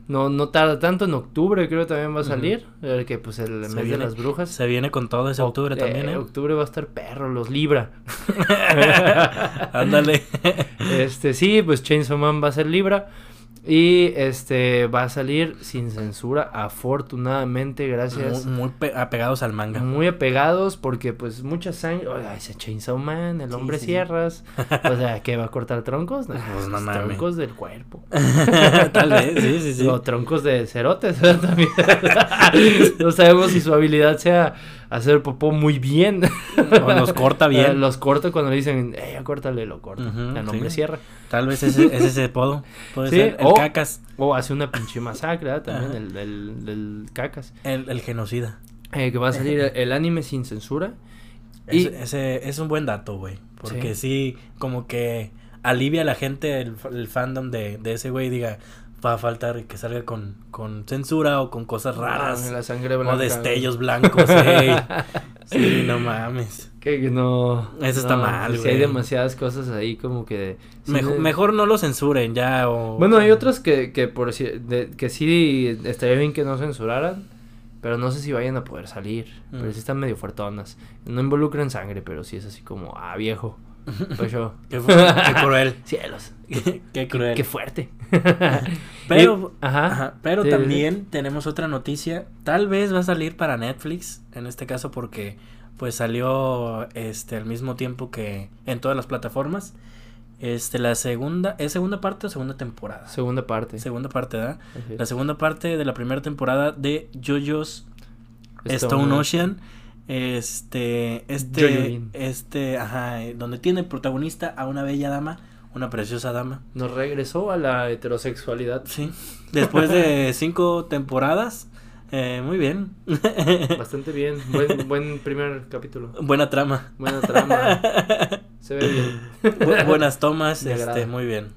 No, no tarda tanto, en octubre creo también va a salir, el que pues el mes de las brujas. Se viene con todo ese octubre también, ¿eh? Octubre va a estar perro, los Libra. Ándale. este, sí, pues Chainsaw Man va a ser Libra. Y este va a salir sin censura, afortunadamente, gracias. Muy, apegados al manga. Muy apegados, porque pues mucha sangre. Oiga, ese Chainsaw Man, el hombre sierras. o sea, ¿qué va a cortar troncos? No, pues no Troncos del cuerpo. Tal vez, sí, sí, sí. O troncos de cerotes también. no sabemos si su habilidad sea hacer popó muy bien. o los corta bien. los corta cuando le dicen, eh, córtale, lo corta. el nombre cierra. Tal vez ese, es ese podo. Puede ser el cacas. O hace una pinche masacre también, el del, cacas. El, genocida. Eh, que va a salir el, anime sin censura. y... Ese es un buen dato, güey. Porque sí. como que alivia a la gente el, fandom de, de ese güey diga, va a faltar que salga con, con censura o con cosas raras. la sangre blanca. O destellos blancos, ey. Sí, no mames. Que no. Eso está mal, güey. Si hay demasiadas cosas ahí como que. mejor, no lo censuren ya o. Bueno, hay otros que, que por de, que sí estaría bien que no censuraran. Pero no sé si vayan a poder salir. Pero mm. sí están medio fuertonas. No involucran sangre, pero sí es así como, ah, viejo. Pues yo. qué, cruel. Cielos. Qué, cruel. Qué fuerte. pero, ajá, pero también tenemos otra noticia. Tal vez va a salir para Netflix. En este caso porque pues salió este al mismo tiempo que en todas las plataformas. Este, la segunda, ¿es segunda parte o segunda temporada? Segunda parte. Segunda parte, ¿verdad? La segunda parte de la primera temporada de JoJo's Stone, Ocean. Este, este, este, ajá, donde tiene protagonista a una bella dama, una preciosa dama. Nos regresó a la heterosexualidad. Sí. Después de cinco temporadas, eh, muy bien. Bastante bien. Buen, buen primer capítulo. Buena trama. Buena trama. Se ve bien. buenas tomas, este, muy bien.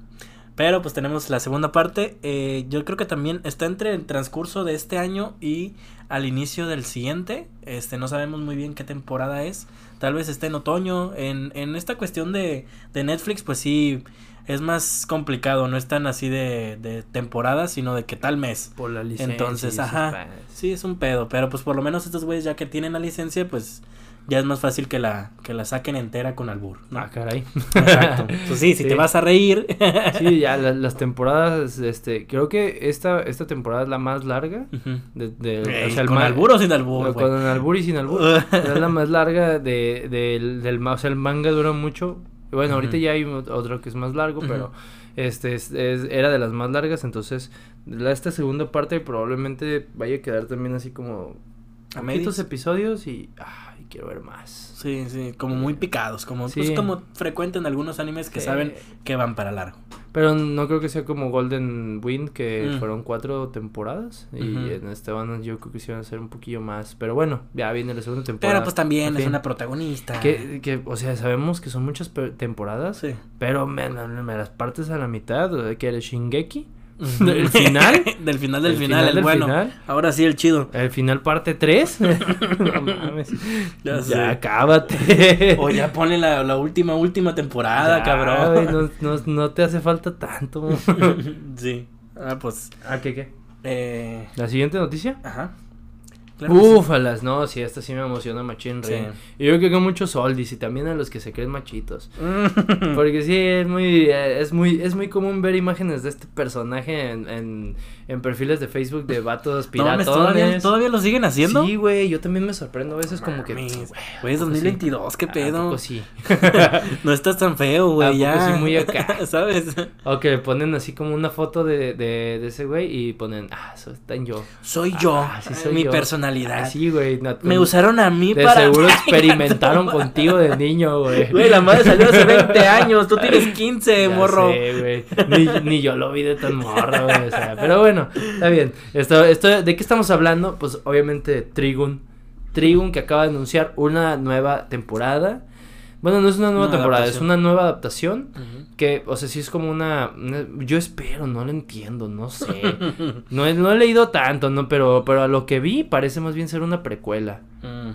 Pero pues tenemos la segunda parte. Eh, yo creo que también está entre el transcurso de este año y al inicio del siguiente. Este, no sabemos muy bien qué temporada es. Tal vez esté en otoño. En, en esta cuestión de, de Netflix, pues sí es más complicado, no es tan así de, de temporada, sino de que tal mes. Por la licencia. Entonces, ajá. Sí, es un pedo, pero pues por lo menos estos güeyes ya que tienen la licencia, pues ya es más fácil que la, que la saquen entera con albur. ¿no? Ah, caray. Exacto. Pues sí, si te vas a reír. sí, ya las temporadas, este, creo que esta, esta temporada es la más larga. de, o sea, ¿Con albur o sin albur? Con albur y sin albur. es la más larga de, del, del, o sea, el manga dura mucho. Bueno, ahorita ya hay otro que es más largo, pero este es, era de las más largas, entonces la, esta segunda parte probablemente vaya a quedar también así como a poquitos episodios y ay, quiero ver más. Sí, sí, como muy picados, como pues, como frecuente en algunos animes que saben que van para largo. Pero no creo que sea como Golden Wind, que mm. fueron cuatro temporadas. Y en este van yo creo que sí van a ser un poquillo más. Pero bueno, ya viene la segunda temporada. Pero pues también es una protagonista. Que, que, o sea, sabemos que son muchas temporadas. Sí. Pero me, me, las partes a la mitad. Que eres Shingeki. ¿Del final? del final del final, el bueno. Ahora sí, el chido. El final parte 3. no mames. Ya, ya acábate. o ya pone la, la última, última temporada, cabrón. no, no, no, te hace falta tanto. sí. Ah, pues. ¿Ah, qué, qué? Eh... ¿La siguiente noticia? Ajá. Búfalas, no, sí, esta sí me emociona machín, sí. Y yo creo que muchos oldis y también a los que se creen machitos. Porque sí, es muy, es muy, es muy común ver imágenes de este personaje en, en, en perfiles de Facebook de vatos piratones. No, ¿todavía, ¿todavía, lo siguen haciendo? Sí, güey, yo también me sorprendo a veces como que... Güey, es 2022, qué pedo. sí. no estás tan feo, güey, ya. sí muy acá. ¿Sabes? O que ponen así como una foto de, de, de ese güey y ponen, ah, soy en yo. Soy yo, ah, sí soy mi personalidad Sí, güey. me usaron a mí de para. seguro experimentaron contigo de niño, güey. Güey, la madre salió hace 20 años. Tú tienes 15, morro. Sí, güey. Ni, ni, yo lo vi de tan morro, güey. O sea, pero bueno, está bien. Esto, esto, ¿De qué estamos hablando? Pues obviamente Trigun. Trigun que acaba de anunciar una nueva temporada. Bueno, no es una nueva temporada, es una nueva adaptación. Que, o sea, sí es como una, Yo espero, no lo entiendo, no sé. no, he, no he leído tanto, ¿no? Pero, pero a lo que vi parece más bien ser una precuela. Mm.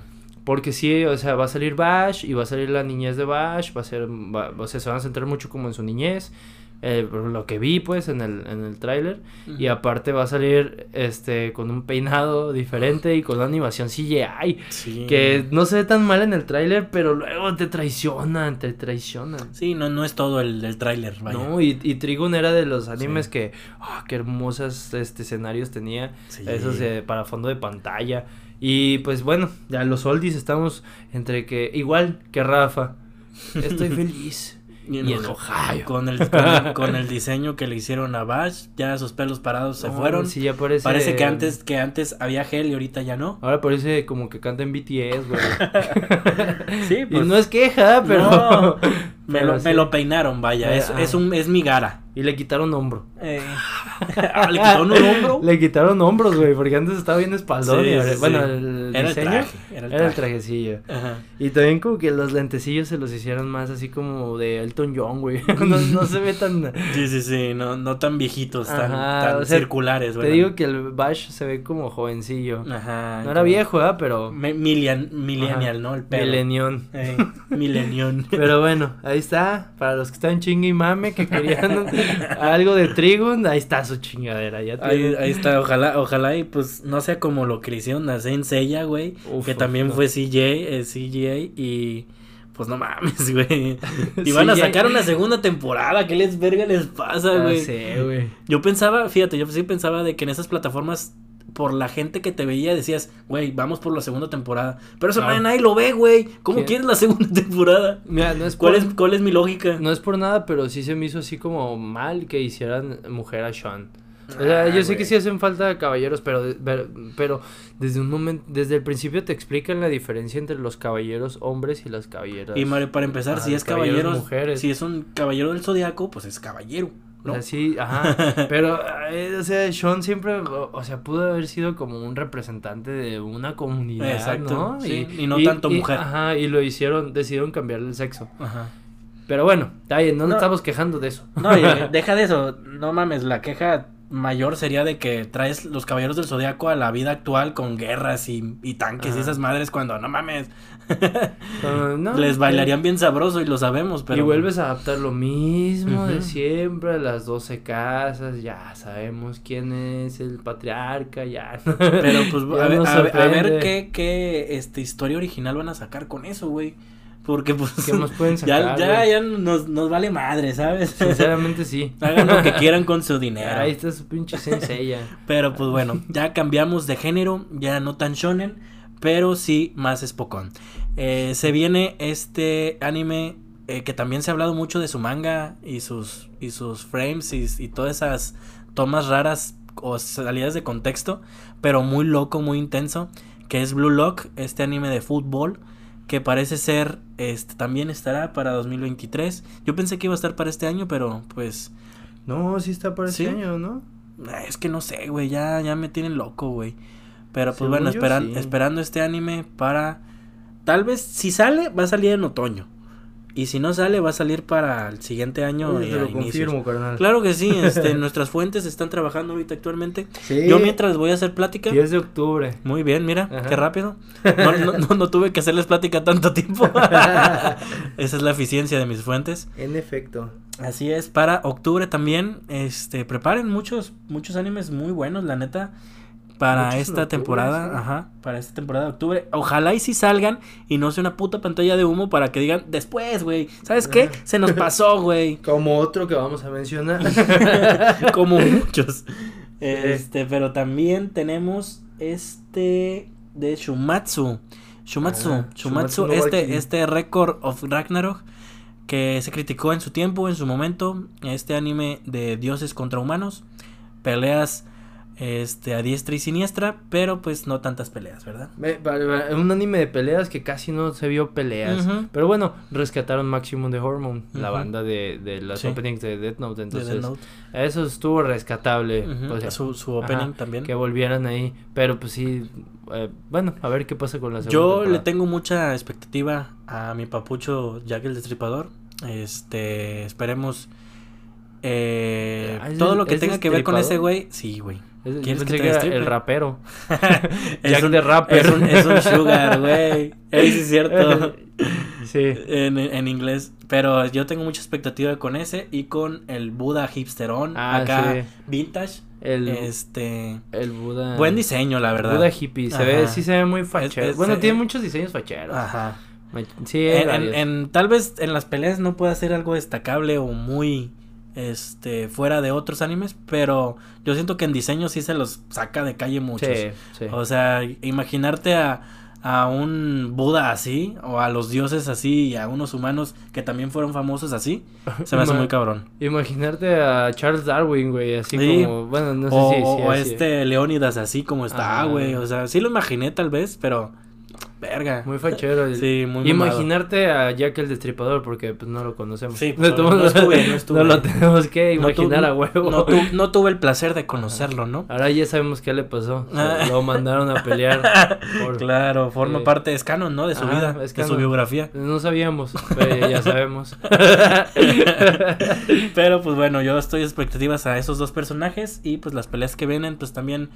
Porque sí, o sea, va a salir Bash y va a salir la niñez de Bash. Va a ser. o sea, se van a centrar mucho como en su niñez. Eh, lo que vi pues en el, en el tráiler. Y aparte va a salir este con un peinado diferente y con una animación CGI sí. que no se ve tan mal en el tráiler pero luego te traicionan te traicionan. Sí no no es todo el, el tráiler no y, y Trigun era de los animes que ah qué hermosas este escenarios tenía. Esos eh, para fondo de pantalla. Y pues bueno ya los oldies estamos entre que igual que Rafa estoy feliz y en, Con el, con el, diseño que le hicieron a Bash, ya sus pelos parados se fueron. Sí, ya parece. Parece que antes, que antes había gel y ahorita ya no. Ahora parece como que canta en BTS, güey. sí, pues. Y no es queja, pero. Me, lo, me, lo, peinaron, vaya. Es, es, un, es mi gara. Y le quitaron hombro. Eh. Ah, ¿Le quitaron un hombro? le quitaron hombros, güey, porque antes estaba bien espaldón. y bueno, el era diseño el traje, era el, era el trajecillo. Ajá. Y también como que los lentecillos se los hicieron más así como de Elton John, güey. no, no se ve tan... Sí, sí, sí, no, no tan viejitos, tan, Ajá, tan o sea, circulares, güey. Te digo que el Bash se ve como jovencillo. Ajá. No era viejo, ¿eh? Pero... Me- Milian, millennial, ¿no? El pedo. Milenión. Eh, milenión. Pero bueno, ahí está. Para los que están chingue y mame, que querían algo de Trigun, ahí está su chingadera. Ya Ahí, ahí está, ojalá, ojalá y pues no sea como lo que le hicieron a Saint Seiya, güey, Uf, que uf, también no. fue CJ, eh, CGA y pues no mames, güey. Y van a sacar una segunda temporada, ¿qué les verga les pasa, Ah, güey? sí, güey. Yo pensaba, fíjate, yo sí pensaba de que en esas plataformas por la gente que te veía decías, güey, vamos por la segunda temporada. Pero eso Claro. nadie, nadie lo ve, güey. ¿Cómo quieres la segunda temporada? Mira, no es, ¿Cuál por, es, ¿Cuál es mi lógica? no es por nada, pero sí se me hizo así como mal que hicieran mujer a Sean. O sea, Ah, yo sé que sí hacen falta caballeros, pero, pero desde un momento, desde el principio te explican la diferencia entre los caballeros hombres y las caballeras. Y Mario, para empezar, Ah, si es caballeros mujeres. si es un caballero del zodiaco, pues es caballero, O ¿no? sea, sí, ajá. Pero, eh, o sea, Sean siempre, o, sea, pudo haber sido como un representante de una comunidad, Exacto, ¿no? sí, y no tanto mujer. Ajá, y lo hicieron, decidieron cambiarle el sexo. Ajá. Pero bueno, está bien, no, nos No. estamos quejando de eso. No, oye, deja de eso. No mames, la queja mayor sería de que traes los caballeros del zodiaco a la vida actual con guerras y, y tanques y esas madres cuando no mames. Ah, no, Les eh, bailarían bien sabroso y lo sabemos, pero. y vuelves a adaptar lo mismo de Ujú. siempre, las 12 casas, ya sabemos quién es el patriarca, ya. Pero pues Ya a ver, a ver- a ver qué, qué este, historia original van a sacar con eso, güey. Porque pues. ¿Qué más pueden ya, sacar, ya, ya nos, nos vale madre, ¿sabes? Sinceramente sí. Hagan lo que quieran con su dinero. Ahí está su pinche sensei Pero pues bueno, ya cambiamos de género, ya no tan shonen, pero sí más espocón. Eh, se viene este anime eh, que también se ha hablado mucho de su manga y sus, y sus frames y, y todas esas tomas raras o salidas de contexto, pero muy loco, muy intenso, que es Blue Lock, este anime de fútbol que parece ser, este, también estará para 2023. Yo pensé que iba a estar para este año, pero pues No, sí está para Sí. este año, ¿no? Ah, Es que no sé, güey, ya, ya me tienen loco, güey. Pero pues Según bueno, yo, esperan, sí. esperando este anime para... Tal vez, si sale, va a salir en otoño. Y si no sale, va a salir para el siguiente año. Uy, te lo confirmo, carnal. Claro que sí, este, nuestras fuentes están trabajando ahorita actualmente. Sí. Yo mientras voy a hacer plática. 10 de octubre. Muy bien, mira, Ajá. qué rápido. No, no, no, no tuve que hacerles plática tanto tiempo. Esa es la eficiencia de mis fuentes. En efecto. Así es, para octubre también, este, preparen muchos, muchos animes muy buenos, la neta, para Muchos esta temporada, sí. ajá, para esta temporada de octubre. Ojalá y si salgan y no sea una puta pantalla de humo para que digan después, güey, ¿sabes qué? Se nos pasó, güey, Como otro que vamos a mencionar. como muchos. Este, pero también tenemos este de Shumatsu. Shumatsu, Ah, Shumatsu, Shumatsu no este, este Record of Ragnarok que se criticó en su tiempo, en su momento, este anime de dioses contra humanos, peleas este a diestra y siniestra, pero pues no tantas peleas, ¿verdad? Un anime de peleas que casi no se vio peleas. Pero bueno, rescataron Maximum de Hormone, la banda de, de las Sí. openings de Death Note. De Entonces, Death Note. eso estuvo rescatable. O sea, su, su opening ajá, también. Que volvieran ahí. Pero pues sí, eh, bueno, a ver qué pasa con la segunda. Yo le tengo mucha expectativa a mi papucho Jack el Destripador. Este, esperemos eh, Ah, ¿es todo el- lo que tenga que ver con ese güey. Sí, güey. Es- yo ¿Quieres pensé que te que era destripe? el rapero. Es Jack un- the Rapper. Es un, es un sugar, güey. Ey, sí es cierto. sí. En, en inglés. Pero yo tengo mucha expectativa con ese y con el Buda hipsterón. Ah, acá sí. vintage. El, Este. el Buda. Buen diseño, la verdad. Buda hippie. Se Ajá. ve, sí se ve muy fachero. es- bueno, tiene muchos diseños facheros. Ajá. Sí, En, en- en- tal vez en las peleas no pueda ser algo destacable o muy este fuera de otros animes, pero yo siento que en diseño sí se los saca de calle muchos. Sí, sí. O sea, imaginarte a, a un Buda así, o a los dioses así, y a unos humanos que también fueron famosos así, se me hace muy cabrón. Imaginarte a Charles Darwin, güey, así Sí. como, bueno, no sé o si, si o así. este Leónidas así como está, güey. O sea, sí lo imaginé tal vez, pero verga. Muy fachero. Sí, muy Imaginarte a Jack el Destripador, porque pues no lo conocemos. Sí, pues, no, no, estuve, no, estuve. no lo tenemos que imaginar a huevo. No, tu, no, tuve el placer de conocerlo, ¿no? Ahora ya sabemos qué le pasó. lo mandaron a pelear. Por... Claro, forma parte, es canon, ¿no? De su vida, es de su biografía. No sabíamos, pero ya sabemos. pero pues bueno, yo estoy expectativas a esos dos personajes y pues las peleas que vienen, pues también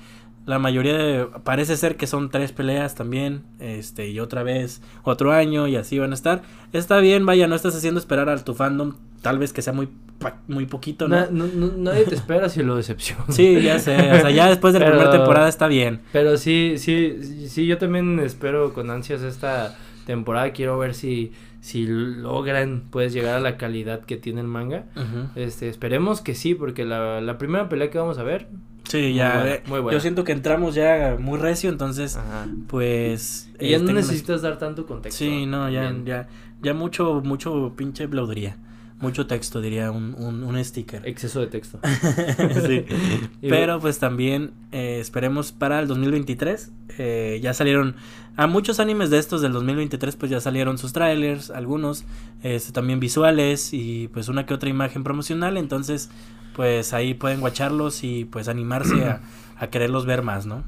la mayoría de, parece ser que son tres peleas también, este, y otra vez otro año y así van a estar. Está bien, vaya, no estás haciendo esperar a tu fandom, tal vez que sea muy, muy poquito, ¿no? nadie te espera si lo decepciona. Sí, ya sé, o sea, ya después de la primera temporada está bien. Pero sí, sí, sí, yo también espero con ansias esta temporada, quiero ver si si logran pues llegar a la calidad que tiene el manga. Este, esperemos que sí, porque la, la primera pelea que vamos a ver Sí, ya. Muy bueno. Yo siento que entramos ya muy recio, entonces, pues. Y ya no necesitas dar tanto contexto. Sí, no, ya, ya, ya mucho, mucho pinche blaudería. Mucho texto, diría un, un, un sticker. Exceso de texto. sí. Pero pues también eh, esperemos para el 2023. Eh, ya salieron a muchos animes de estos del 2023, pues ya salieron sus trailers, algunos, este, también visuales y pues una que otra imagen promocional. Entonces, pues ahí pueden guacharlos y pues animarse a, a quererlos ver más, ¿no?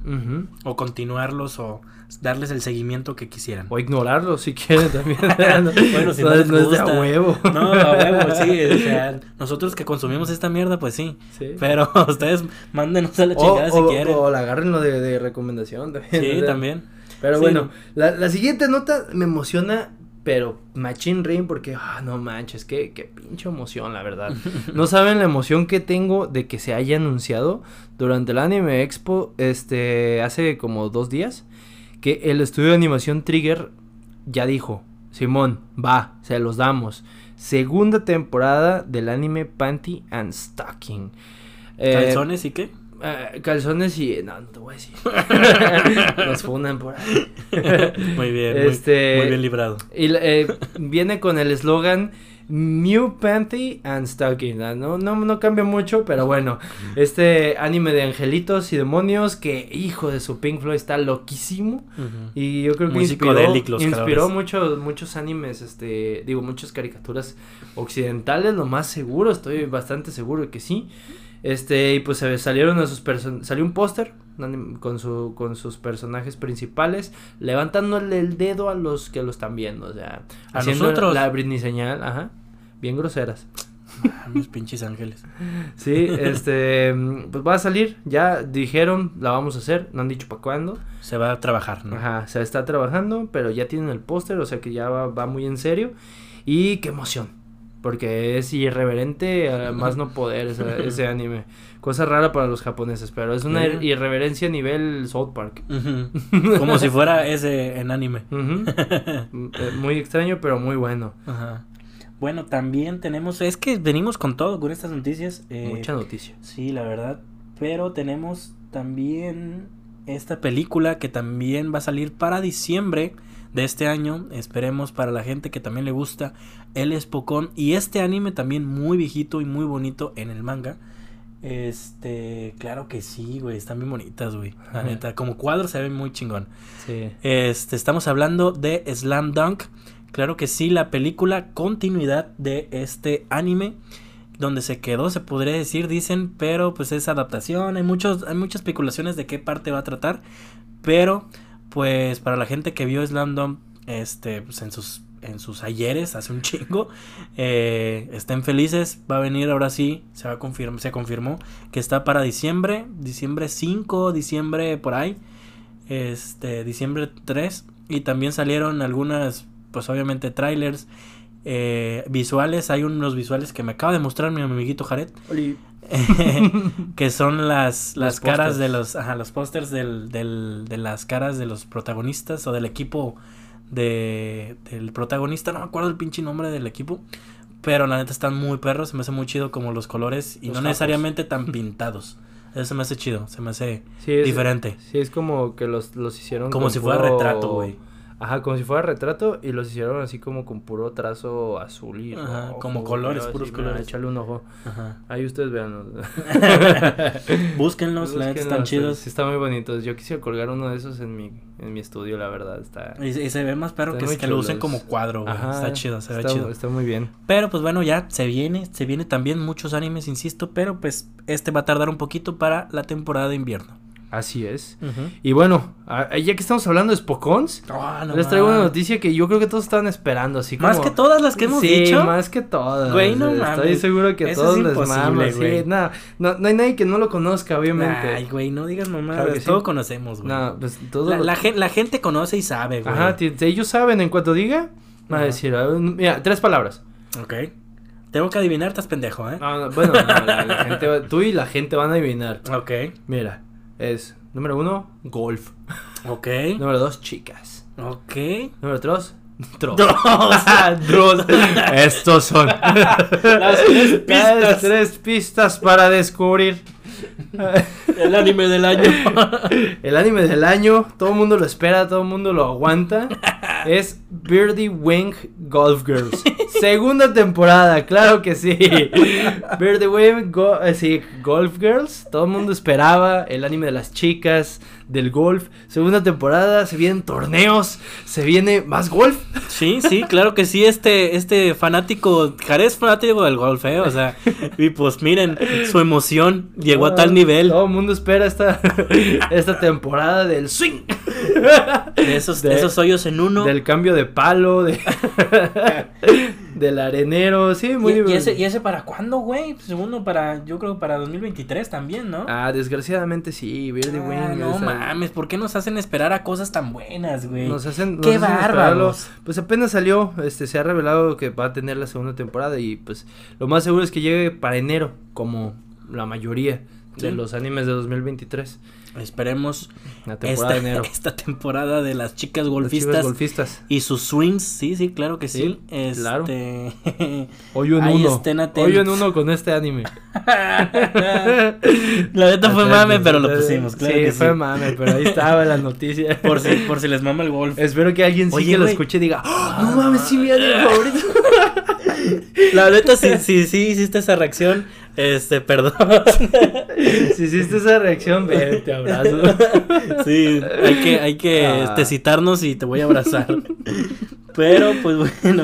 O continuarlos o darles el seguimiento que quisieran. O ignorarlos si quieren también. bueno, si no, les gusta. es de a huevo. No, a huevo, sí. O sea, nosotros que consumimos esta mierda, pues sí. sí. Pero ustedes mándenos a la chingada si quieren. O la agárrenlo de, de recomendación también. Sí, también. Pero bueno, la, la siguiente nota me emociona pero Machine Ring, porque, ah, no manches, qué, qué pinche emoción, la verdad. no saben la emoción que tengo de que se haya anunciado durante el Anime Expo, este, hace como dos días, que el estudio de animación Trigger ya dijo, Simón, va, se los damos. Segunda temporada del anime Panty and Stocking. ¿Calzones y qué? Eh, calzones y. No, no te voy a decir. Nos fundan por ahí. muy bien, este, muy, bien librado. Y eh, viene con el eslogan New Panty and Stocking. No, no, no cambia mucho, pero bueno. Este anime de angelitos y demonios que, hijo de su Pink Floyd, está loquísimo. Y yo creo que inspiró, inspiró muchos, muchos animes, este, digo, muchas caricaturas occidentales, lo más seguro, estoy bastante seguro de que sí. Este, y pues se salieron a sus salió un póster con su con sus personajes principales levantándole el dedo a los que lo están viendo, o sea, a haciendo nosotros? la Britney señal, ajá, bien groseras. Los pinches ángeles. Sí, este, pues va a salir, ya dijeron, la vamos a hacer, no han dicho para cuándo. Se va a trabajar, ¿no? Ajá, se está trabajando, pero ya tienen el póster, o sea que ya va, va muy en serio. Y qué emoción porque es irreverente más no poder ese, anime. Cosa rara para los japoneses, pero es una irreverencia a nivel South Park. Como si fuera ese en anime. Eh, muy extraño, pero muy bueno. Bueno, también tenemos, es que venimos con todo, con estas noticias. Eh, Mucha noticia. Sí, la verdad. Pero tenemos también esta película que también va a salir para diciembre de este año. Esperemos para la gente que también le gusta el Spokon y este anime también muy viejito y muy bonito en el manga. Este, claro que sí, güey, están bien bonitas, güey. La neta, como cuadro se ve muy chingón. Sí. Este, estamos hablando de Slam Dunk. Claro que sí, la película continuidad de este anime donde se quedó, se podría decir, dicen, pero pues es adaptación, hay muchos hay muchas especulaciones de qué parte va a tratar, pero pues para la gente que vio Slam este, pues en sus, en sus ayeres, hace un chingo, eh, estén felices, va a venir ahora sí, se va se confirmó que está para diciembre, diciembre 5, diciembre por ahí, este, diciembre 3, y también salieron algunas, pues obviamente trailers, eh, visuales, hay unos visuales que me acaba de mostrar mi amiguito Jared. que son las, las caras de los, ajá, los pósters del, del, de las caras de los protagonistas o del equipo de, del protagonista, no me acuerdo el pinche nombre del equipo, pero la neta están muy perros, se me hace muy chido como los colores y no necesariamente tan pintados. Eso se me hace chido, se me hace diferente. Sí, es como que los, los hicieron como si fuera retrato, güey. Ajá, como si fuera retrato y los hicieron así como con puro trazo azul y Ajá, como colores, puros colores. Echarle un ojo. Ajá. Ahí ustedes vean. Búsquenlos, la están chidos. Sí, están muy bonitos. Yo quisiera colgar uno de esos en mi, en mi estudio, la verdad. Está... Y, se ve más perro que, que lo usen como cuadro, Ajá, Está chido, se ve chido. Está muy bien. Pero pues bueno, ya se viene, se viene también muchos animes, insisto, pero pues este va a tardar un poquito para la temporada de invierno. Así es. Y bueno, ya que estamos hablando de Spokons, ah, les traigo una noticia que yo creo que todos estaban esperando, así como... Más que todas las que hemos dicho. Sí, más que todas. Güey, no mames. Estoy seguro que todos les mama, sí, no, no, hay nadie que no lo conozca, obviamente. Ay, güey, no digas mamá, claro todos conocemos, güey. No, pues todo la, la, gente, la gente conoce y sabe, güey. Ajá, ellos saben, en cuanto diga, va a decir, mira, tres palabras. Ok. Tengo que adivinar, estás pendejo, ¿eh? No, bueno, la, gente tú y la gente van a adivinar. Ok. Mira, es número uno, golf. Ok. número dos, chicas. Ok. Número tres. Dross. Estos son las tres pistas. Las tres pistas para descubrir. El anime del año. El anime del año. Todo el mundo lo espera, todo el mundo lo aguanta. Es Birdie Wing Golf Girls. Segunda temporada, claro que sí. Birdie Wing eh, Golf Girls. Todo el mundo esperaba el anime de las chicas, del golf. Segunda temporada, se vienen torneos, se viene más golf. Sí, sí, claro que sí. Este, este fanático, Jarez fanático del golf, ¿eh? O sea, y pues miren, su emoción llegó a tal nivel. Todo el mundo espera esta, esta temporada del swing. De esos, esos hoyos en uno. Del cambio de palo, de del arenero, sí, muy ¿Y, ¿Y ese, ¿Y ese para cuándo, güey? Pues segundo para, yo creo para 2023 también, ¿no? Ah, desgraciadamente sí, Birdie ah, No mames, ¿por qué nos hacen esperar a cosas tan buenas, güey? Nos hacen. Qué bárbaros. Pues apenas salió, este, se ha revelado que va a tener la segunda temporada y pues lo más seguro es que llegue para enero, como la mayoría de los animes de 2023. Esperemos esta, temporada de las chicas golfistas, golfistas, y sus swings, sí, sí, claro que sí. claro. Este... Hoy en uno. Hoy en uno con este anime. la neta fue mame, pero lo pusimos, claro sí, fue mame, pero ahí estaba la noticia. por si, por si les mama el golf. Espero que alguien sí que lo escuche y diga, ¡Oh, no mames, sí mi anime favorito. la neta sí, sí, sí hiciste esa reacción este, perdón. si hiciste esa reacción, ven, te abrazo. Sí, hay que, hay que ah. este, citarnos y te voy a abrazar. Pero, pues bueno,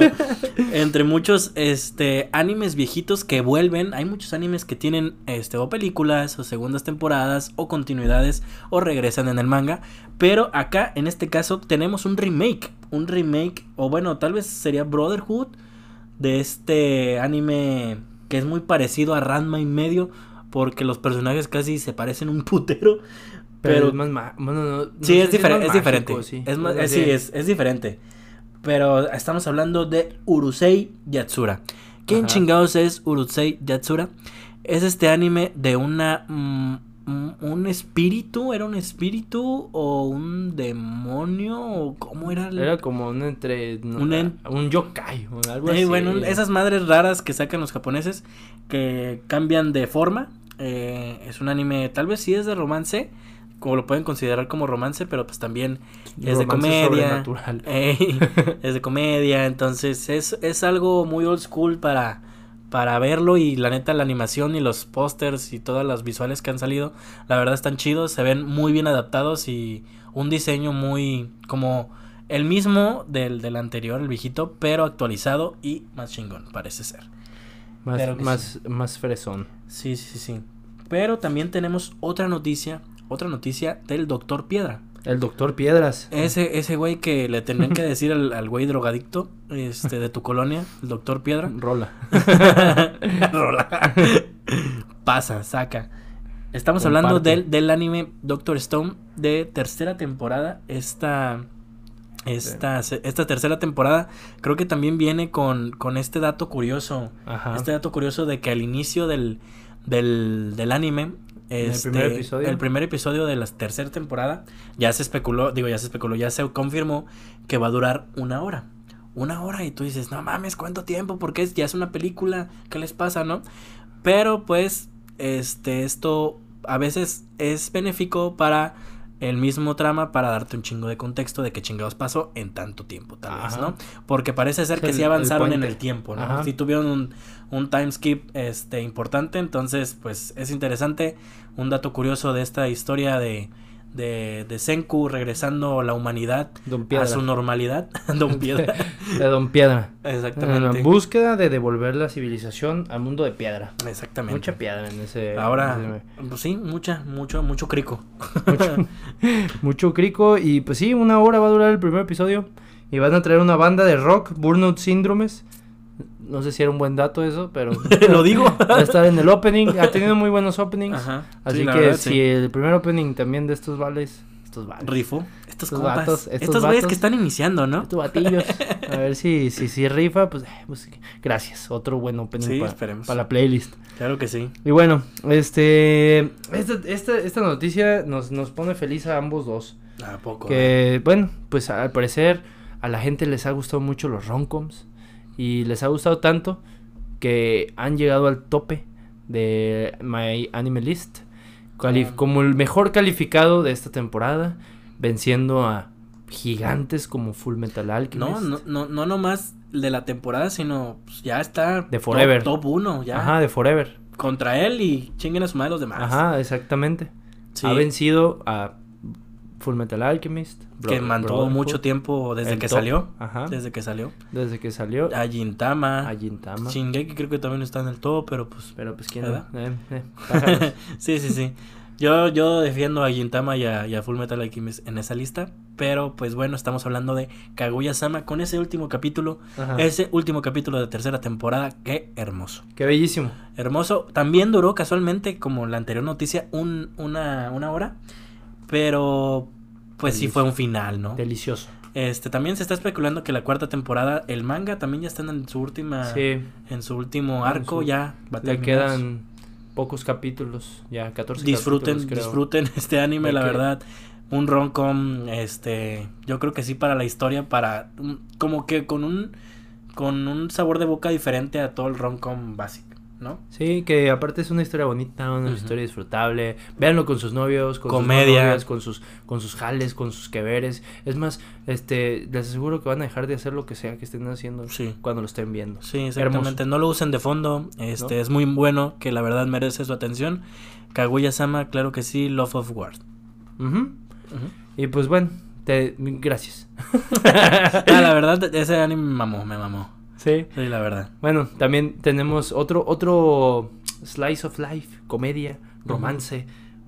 entre muchos este animes viejitos que vuelven, hay muchos animes que tienen este o películas o segundas temporadas o continuidades o regresan en el manga, pero acá en este caso tenemos un remake, un remake o bueno, tal vez sería Brotherhood de este anime que es muy parecido a Ranma y medio, porque los personajes casi se parecen un putero. Pero, es más bueno, sí, es, diferente es, diferente. Es más, sí, es, es, diferente. Pero estamos hablando de Urusei Yatsura. ¿Quién chingados es Urusei Yatsura? Es este anime de una mm, un espíritu, era un espíritu o un demonio o cómo era. Era como un entre un, yokai o algo así. Bueno, esas madres raras que sacan los japoneses que cambian de forma. Eh, es un anime, tal vez sí es de romance, como lo pueden considerar como romance, pero pues también es de comedia. es de comedia, entonces es, es algo muy old school para para verlo y la neta la animación y los pósters y todas las visuales que han salido, la verdad están chidos, se ven muy bien adaptados y un diseño muy como el mismo del, del anterior, el viejito, pero actualizado y más chingón, parece ser. Más, más, más fresón. Sí, sí, sí. Pero también tenemos otra noticia, otra noticia del Doctor Piedra. El doctor Piedras. Ese, ese güey que le tenían que decir al, güey drogadicto este, de tu colonia, el doctor Piedra. Rola. Rola. Pasa, saca. Estamos hablando del, del anime Doctor Stone de tercera temporada. Esta, esta, esta tercera temporada creo que también viene con, con este dato curioso. Este dato curioso de que al inicio del, del, del anime el primer este, episodio. El primer episodio de la tercera temporada ya se especuló, digo, ya se especuló, ya se confirmó que va a durar una hora. Una hora y tú dices, no mames, ¿cuánto tiempo? Porque es, ya es una película, ¿qué les pasa, no? Pero pues, este, esto a veces es benéfico para el mismo trama para darte un chingo de contexto de qué chingados pasó en tanto tiempo, tal vez, ¿no? Porque parece ser que sí avanzaron en el tiempo, ¿no? Sí tuvieron un, un time skip este, importante, entonces, pues es interesante. Un dato curioso de esta historia de, de, de Senku regresando a la humanidad a su normalidad. Don Piedra. de Don Piedra. Exactamente. En búsqueda de devolver la civilización al mundo de piedra. Exactamente. Mucha piedra en ese. Ahora, pues sí, mucha, mucho, mucho crico. Mucho, mucho crico. Y pues sí, una hora va a durar el primer episodio. Y van a traer una banda de rock, Burnout Síndromes. No sé si era un buen dato eso, pero. Lo digo. Va a estar en el opening. Ha tenido muy buenos openings. Ajá. Así que si el primer opening también de estos vales. Estos vales. Rifo. Estos, estos estos güeyes que están iniciando, ¿no? Estos batillos. A ver si, si, si rifa, pues, eh, pues gracias. Otro buen opening para la playlist. Claro que sí. Y bueno, este. Esta, esta, esta noticia nos, nos pone feliz a ambos dos. ¿A poco? Que, bueno, pues al parecer a la gente les ha gustado mucho los romcoms y les ha gustado tanto que han llegado al tope de My Anime List como el mejor calificado de esta temporada, venciendo a gigantes como Full Metal Alchemist. No, no, no, no nomás de la temporada, sino pues, ya está de Forever. Top 1, ya. Ajá, de Forever. Contra él y chinguen a su madre los demás. Ajá, exactamente. Ha vencido a Full Metal Alchemist. Que mantuvo mucho tiempo desde que salió. Ajá. Desde que salió. Desde que salió. A Gintama. A Gintama. Shingeki creo que también está en el todo, pero pues. Pero pues quién eh, eh, sí, sí, sí. Yo, yo defiendo a Gintama y a, Full Metal Alchemist en esa lista. Pero pues bueno, estamos hablando de Kaguya Sama con ese último capítulo. Ese último capítulo de tercera temporada. Qué hermoso. Qué bellísimo. Hermoso. También duró casualmente, como la anterior noticia, un, una, una hora. Pero pues sí fue un final, ¿no? Delicioso. Este, también se está especulando que la cuarta temporada, el manga también ya está en su última, sí. en su último arco, ya va a Le quedan pocos capítulos, ya 14 disfruten, capítulos, Disfruten este anime, la verdad. Un roncom, este, yo creo que sí para la historia, para, como que con un, con un sabor de boca diferente a todo el roncom básico. ¿No? Sí, que aparte es una historia bonita, una historia disfrutable. Véanlo con sus novios, con Comedia. sus con sus con sus jales, con sus queveres. Es más, este, les aseguro que van a dejar de hacer lo que sea que estén haciendo cuando lo estén viendo. Sí, exactamente. No lo usen de fondo. Este, es muy bueno, que la verdad merece su atención. Kaguya Sama, claro que sí, Love of War. Y pues bueno, te, gracias. ah, la verdad, ese anime me mamó, me mamó. Sí. Sí, la verdad. Bueno, también tenemos otro, otro Slice of Life, comedia, romance.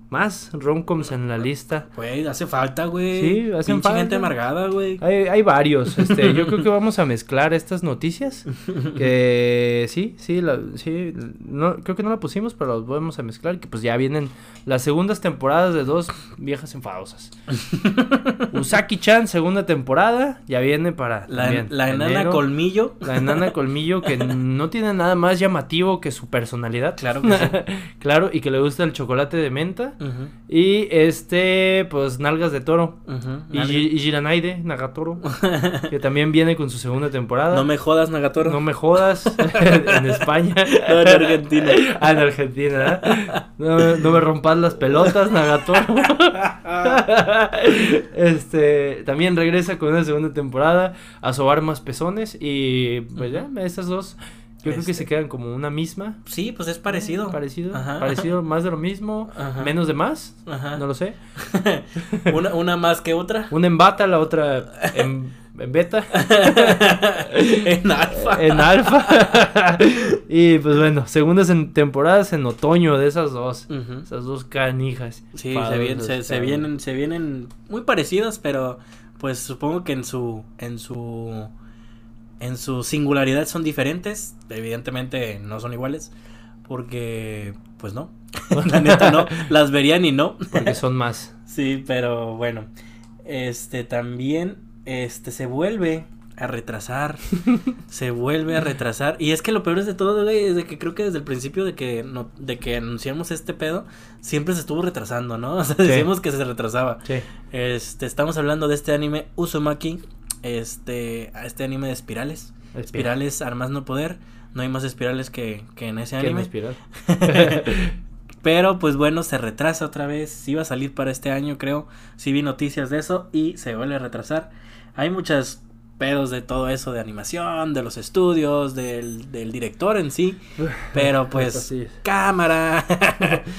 Más romcoms en la lista. Güey, hace falta, güey. Sí, hace falta. gente amargada, güey. Hay, hay, varios. Este, yo creo que vamos a mezclar estas noticias. Que sí, sí, la, sí. No, creo que no la pusimos, pero las vamos a mezclar. Que pues ya vienen las segundas temporadas de dos viejas enfadosas. Usaki-chan, segunda temporada. Ya viene para. La, la enana colmillo. La enana colmillo que no tiene nada más llamativo que su personalidad. Claro que sí. claro, y que le gusta el chocolate de menta. Y este, pues, Nalgas de Toro. y, y, Giranaide, Nagatoro. que también viene con su segunda temporada. No me jodas, Nagatoro. No me jodas. en España. No, en Argentina. ah, en Argentina. No, no me rompas las pelotas, Nagatoro. este, también regresa con una segunda temporada a sobar más pezones. Y pues ya, esas dos yo creo que se este. quedan como una misma. Sí, pues es parecido. Parecido. Parecido, más de lo mismo. Menos de más. No lo sé. una, una más que otra. Una en bata, la otra en, en beta. en alfa. En alfa. y pues bueno, segundas en temporadas en otoño de esas dos. Esas dos canijas. Sí, se, se, vienen, se vienen muy parecidas, pero pues supongo que en su, en su en su singularidad son diferentes, evidentemente no son iguales, porque pues no, la neta no, las verían y no. Porque son más. Sí, pero bueno, este también, este se vuelve a retrasar, se vuelve a retrasar, y es que lo peor es de todo, güey, es de que creo que desde el principio de que, no, de que anunciamos este pedo, siempre se estuvo retrasando, ¿no? O sea, decimos que se retrasaba. Sí. Este, estamos hablando de este anime Uzumaki, este, a este anime de espirales. Espirales, armas no poder. No hay más espirales que, que en ese anime. espiral? Pero pues bueno, se retrasa otra vez. Sí iba a salir para este año, creo. Sí vi noticias de eso y se vuelve a retrasar. Hay muchas pedos de todo eso de animación, de los estudios, del, del director en sí. Pero pues, cámara,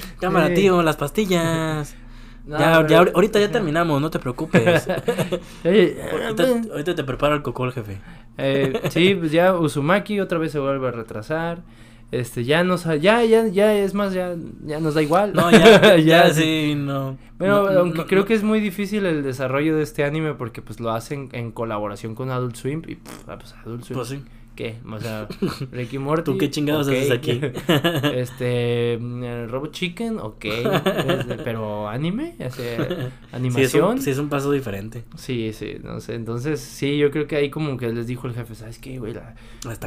cámara, tío, las pastillas. Ya, ya, ahorita ya terminamos, no te preocupes. ahorita, te preparo el cocol, jefe. Eh, sí, pues ya Uzumaki otra vez se vuelve a retrasar. Este ya nos ya ya ya es más ya ya nos da igual. No ya ya, sí no. Pero aunque creo que es muy difícil el desarrollo de este anime porque pues lo hacen en colaboración con Adult Swim y ah, pues Adult Swim. Pues sí ¿Qué? O sea, Ricky Morty. ¿Tú qué chingados haces aquí? este, mm, Robot Chicken, ok. Este, pero anime, animación. Sí es, un, paso diferente. Sí, sí, no sé. Entonces, sí, yo creo que ahí como que les dijo el jefe, ¿sabes qué, güey?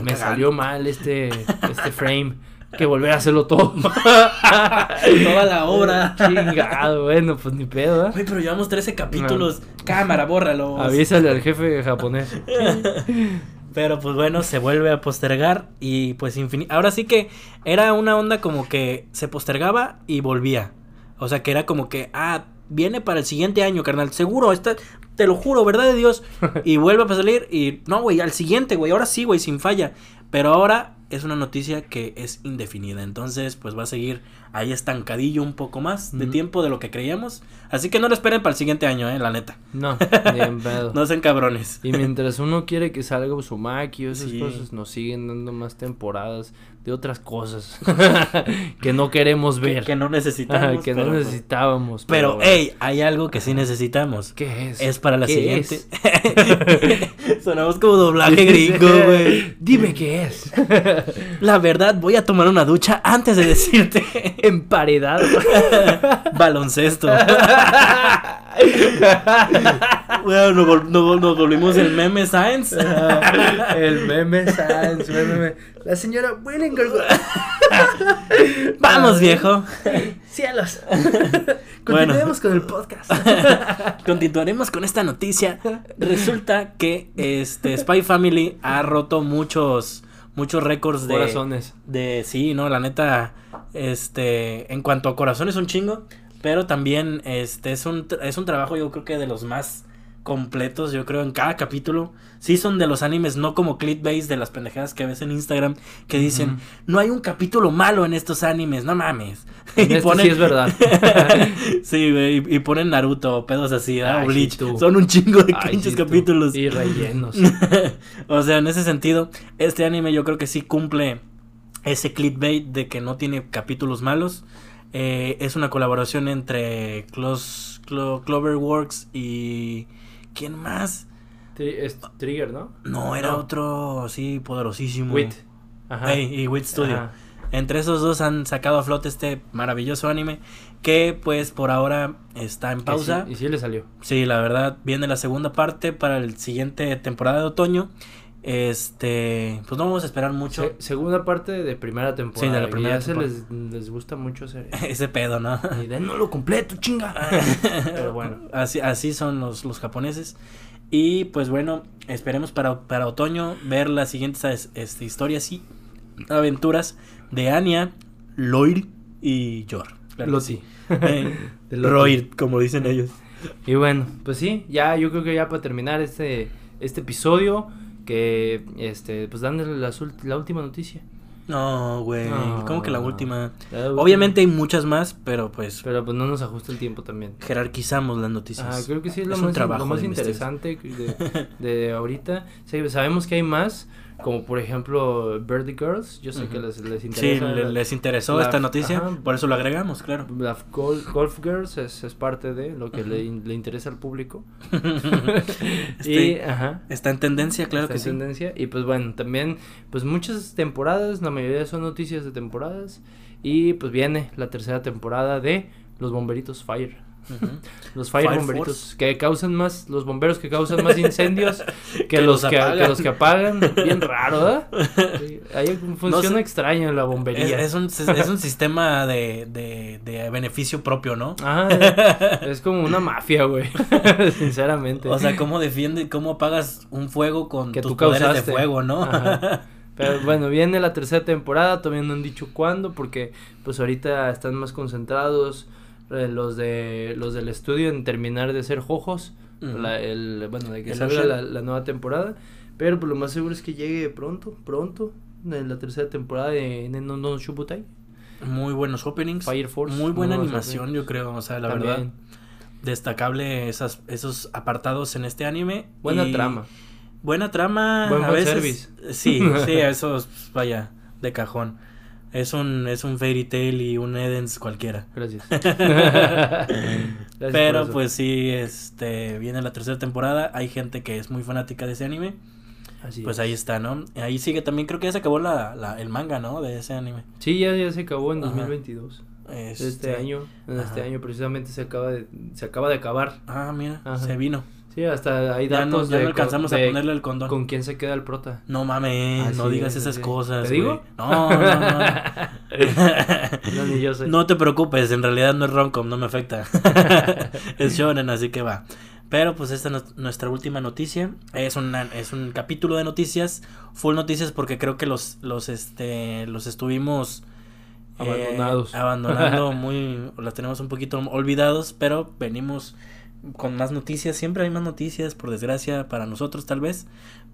me salió mal este, este frame que volver a hacerlo todo. Toda la obra. Chingado, bueno, pues ni pedo, ¿eh? Güey, pero llevamos 13 capítulos. Cámara, bórralo. Avísale al jefe japonés. Pero pues bueno, se vuelve a postergar y pues infinito. Ahora sí que era una onda como que se postergaba y volvía. O sea que era como que, ah, viene para el siguiente año, carnal. Seguro, está, te lo juro, verdad de Dios. Y vuelve a salir y no, güey, al siguiente, güey. Ahora sí, güey, sin falla. Pero ahora es una noticia que es indefinida. Entonces, pues va a seguir ahí estancadillo un poco más de tiempo de lo que creíamos. Así que no lo esperen para el siguiente año, eh, la neta. No, bien pedo. no sean cabrones. Y mientras uno quiere que salga Uzumaki o esas cosas, nos siguen dando más temporadas de otras cosas que no queremos ver. Que, no necesitamos. que no pues, necesitábamos. Pero, hey, hay algo que sí necesitamos. ¿Qué es? Es para la siguiente. Sonamos como doblaje gringo, güey. Dime qué es. la verdad, voy a tomar una ducha antes de decirte. Emparedado. Baloncesto. bueno, nos, volvimos el meme science. el meme science. Meme. La señora Willinger. Vamos, viejo. Cielos. Continuemos con el podcast. Continuaremos con esta noticia. Resulta que este Spy Family ha roto muchos muchos récords de corazones. De sí, no, la neta este en cuanto a corazones un chingo, pero también este es un es un trabajo yo creo que de los más completos, yo creo, en cada capítulo. Sí son de los animes, no como clickbait de las pendejadas que ves en Instagram, que dicen, no hay un capítulo malo en estos animes, no mames. y sí es verdad. sí, güey, y, ponen Naruto, pedos así, ¿ah? Bleach. son un chingo de pinches capítulos. Y rellenos. o sea, en ese sentido, este anime yo creo que sí cumple ese clickbait de que no tiene capítulos malos. Eh, es una colaboración entre Close, Cloverworks y ¿Quién más? es Trigger, ¿no? No, era otro así poderosísimo. Wit. Ajá. y Wit Studio. Entre esos dos han sacado a flote este maravilloso anime que pues por ahora está en pausa. y sí le salió. Sí, la verdad, viene la segunda parte para el siguiente temporada de otoño. Este, pues no vamos a esperar mucho. segunda parte de primera temporada. Sí, de la primera. se les, les, gusta mucho ese, ese pedo, ¿no? Y de no lo completo, chinga. Pero bueno, así, así son los, los japoneses. Y pues bueno, esperemos para, para otoño ver las siguientes este, historias y aventuras de Anya, Lloyd y Yor. Claro sí. Eh, como dicen ellos. Y bueno, pues sí, ya yo creo que ya para terminar este, este episodio que este pues dándole la, la última noticia. No, güey, ¿cómo que la última? Obviamente hay muchas más, pero pues pero pues no nos ajusta el tiempo también. Jerarquizamos las noticias. Ah, creo que sí es, lo, más, trabajo más interesante de, de ahorita. sabemos que hay más, como por ejemplo Birdie Girls, yo sé que les, les interesa. Sí, les, interesó esta noticia, por eso lo agregamos, claro. La Golf, Girls es, es, parte de lo que le, le, interesa al público. y, ajá, está en tendencia, claro que en tendencia. Y pues bueno, también pues muchas temporadas, la mayoría son noticias de temporadas. Y pues viene la tercera temporada de Los Bomberitos Fire. Los fire, bomberitos que causan más, los bomberos que causan más incendios que, los, que, los que apagan. Bien raro, ¿eh? Hay funciona extraño en la bombería. Es, un, es un sistema de, de, de, beneficio propio, ¿no? Ah, es como una mafia, güey. Sinceramente. O sea, ¿cómo defiende, cómo apagas un fuego con que tus poderes de fuego, no? Pero bueno, viene la tercera temporada, todavía no han dicho cuándo, porque pues ahorita están más concentrados los de los del estudio en terminar de ser jojos, el, bueno, de que salga la, nueva temporada, pero pues lo más seguro es que llegue pronto, pronto, en la tercera temporada de Nendo no Shubutai. Muy buenos openings. Fire Force. Muy buena animación, yo creo, o sea, la verdad destacable esas, esos apartados en este anime. Buena trama. Buena trama. Buen a veces. Sí, sí, eso vaya, de cajón. Es un, es un Fairy Tail y un Edens cualquiera. Gracias. Pero pues sí, este, viene la tercera temporada. Hay gente que es muy fanática de ese anime. Así pues ahí está, ¿no? Ahí sigue también, creo que ya se acabó la, la, el manga, ¿no? De ese anime. Sí, ya, ya se acabó en 2022. Este, este año, en este año precisamente se acaba de, se acaba de acabar. Ah, mira, se vino. Sí, hasta ahí datos ya no, alcanzamos a ponerle el condón. ¿Con quién se queda el prota? No mames, ah, no digas esas cosas. ¿Te digo? No, no, no. no, ni yo sé. No te preocupes, en realidad no es romcom, no me afecta. es shonen, así que va. Pero pues esta es nuestra última noticia. Es una, es un capítulo de noticias, full noticias porque creo que los los este los estuvimos abandonados. Eh, abandonando muy, las tenemos un poquito olvidados, pero venimos con más noticias, siempre hay más noticias, por desgracia, para nosotros tal vez,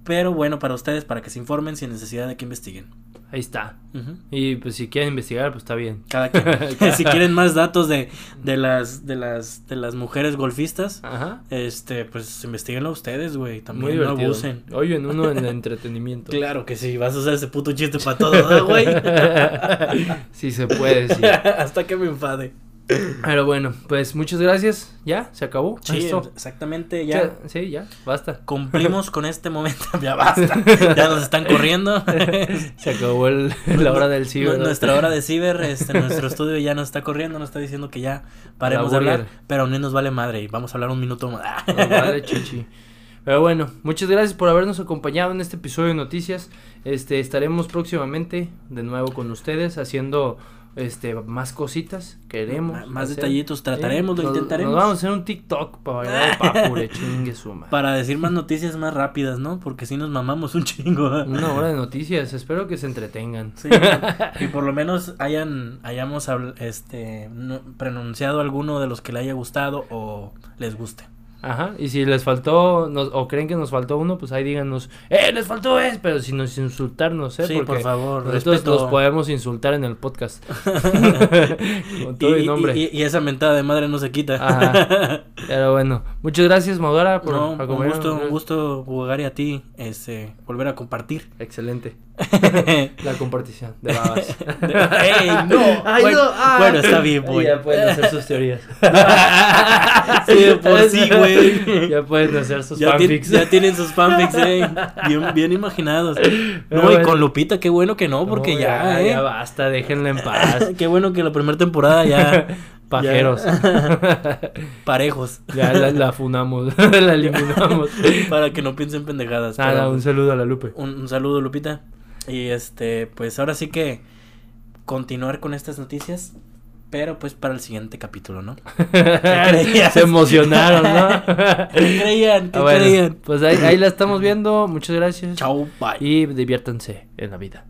pero bueno, para ustedes, para que se informen sin necesidad de que investiguen. Ahí está. Y pues si quieren investigar, pues está bien. Cada quien. si quieren más datos de, de las de las de las mujeres golfistas, este, pues investiguenlo ustedes, güey. También Muy no abusen. en uno en entretenimiento. Claro que sí, vas a usar ese puto chiste para todo, güey. sí se puede, sí. Hasta que me enfade. Pero bueno, pues muchas gracias. Ya, se acabó. Sí, exactamente, ya. Sí, ya, basta. Cumplimos con este momento. Ya basta. Ya nos están corriendo. se acabó la hora del ciber. Nuestra hora de ciber, este, nuestro estudio ya nos está corriendo, nos está diciendo que ya paremos de hablar. Pero no nos vale madre y vamos a hablar un minuto más. vale, chichi. Pero bueno, muchas gracias por habernos acompañado en este episodio de noticias. Este, estaremos próximamente de nuevo con ustedes haciendo este más cositas queremos más detallitos trataremos lo intentaremos. vamos a hacer un TikTok para chingue suma para decir más noticias más rápidas no porque si nos mamamos un chingo. Una hora de noticias espero que se entretengan. Sí, y por lo menos hayan hayamos este pronunciado alguno de los que le haya gustado o les guste Ajá, y si les faltó, o creen que nos faltó uno, pues ahí díganos, ¡eh, les faltó es! Pero si nos insultarnos, ¿eh? Sí, por favor. Nosotros los podemos insultar en el podcast. Con todo y, nombre. Y, esa mentada de madre no se quita. Ajá. Pero bueno, muchas gracias, Modora, por no, Un gusto, un gusto jugar y a ti, este, volver a compartir. Excelente. La compartición de babas. ¡Ey, no! Ay, bueno, no bueno, está bien, güey. Ya pueden hacer sus teorías. sí, por sí, güey. Ya pueden hacer sus ya fanfics. ya tienen sus fanfics, eh. Bien, bien imaginados. no, y con Lupita, qué bueno que no, porque ya, ya, eh. Ya basta, déjenla en paz. qué bueno que la primera temporada ya Pajeros. Parejos. Ya la, funamos, la eliminamos. Para que no piensen pendejadas. Nada, un saludo a la Lupe. Un, saludo, Lupita. Y este, pues ahora sí que continuar con estas noticias. Pero pues para el siguiente capítulo, ¿no? Se emocionaron, ¿no? ¿Qué creían? ¿Qué ah, creían? Pues ahí, ahí la estamos viendo. Muchas gracias. Chao, bye. Y diviértanse en la vida.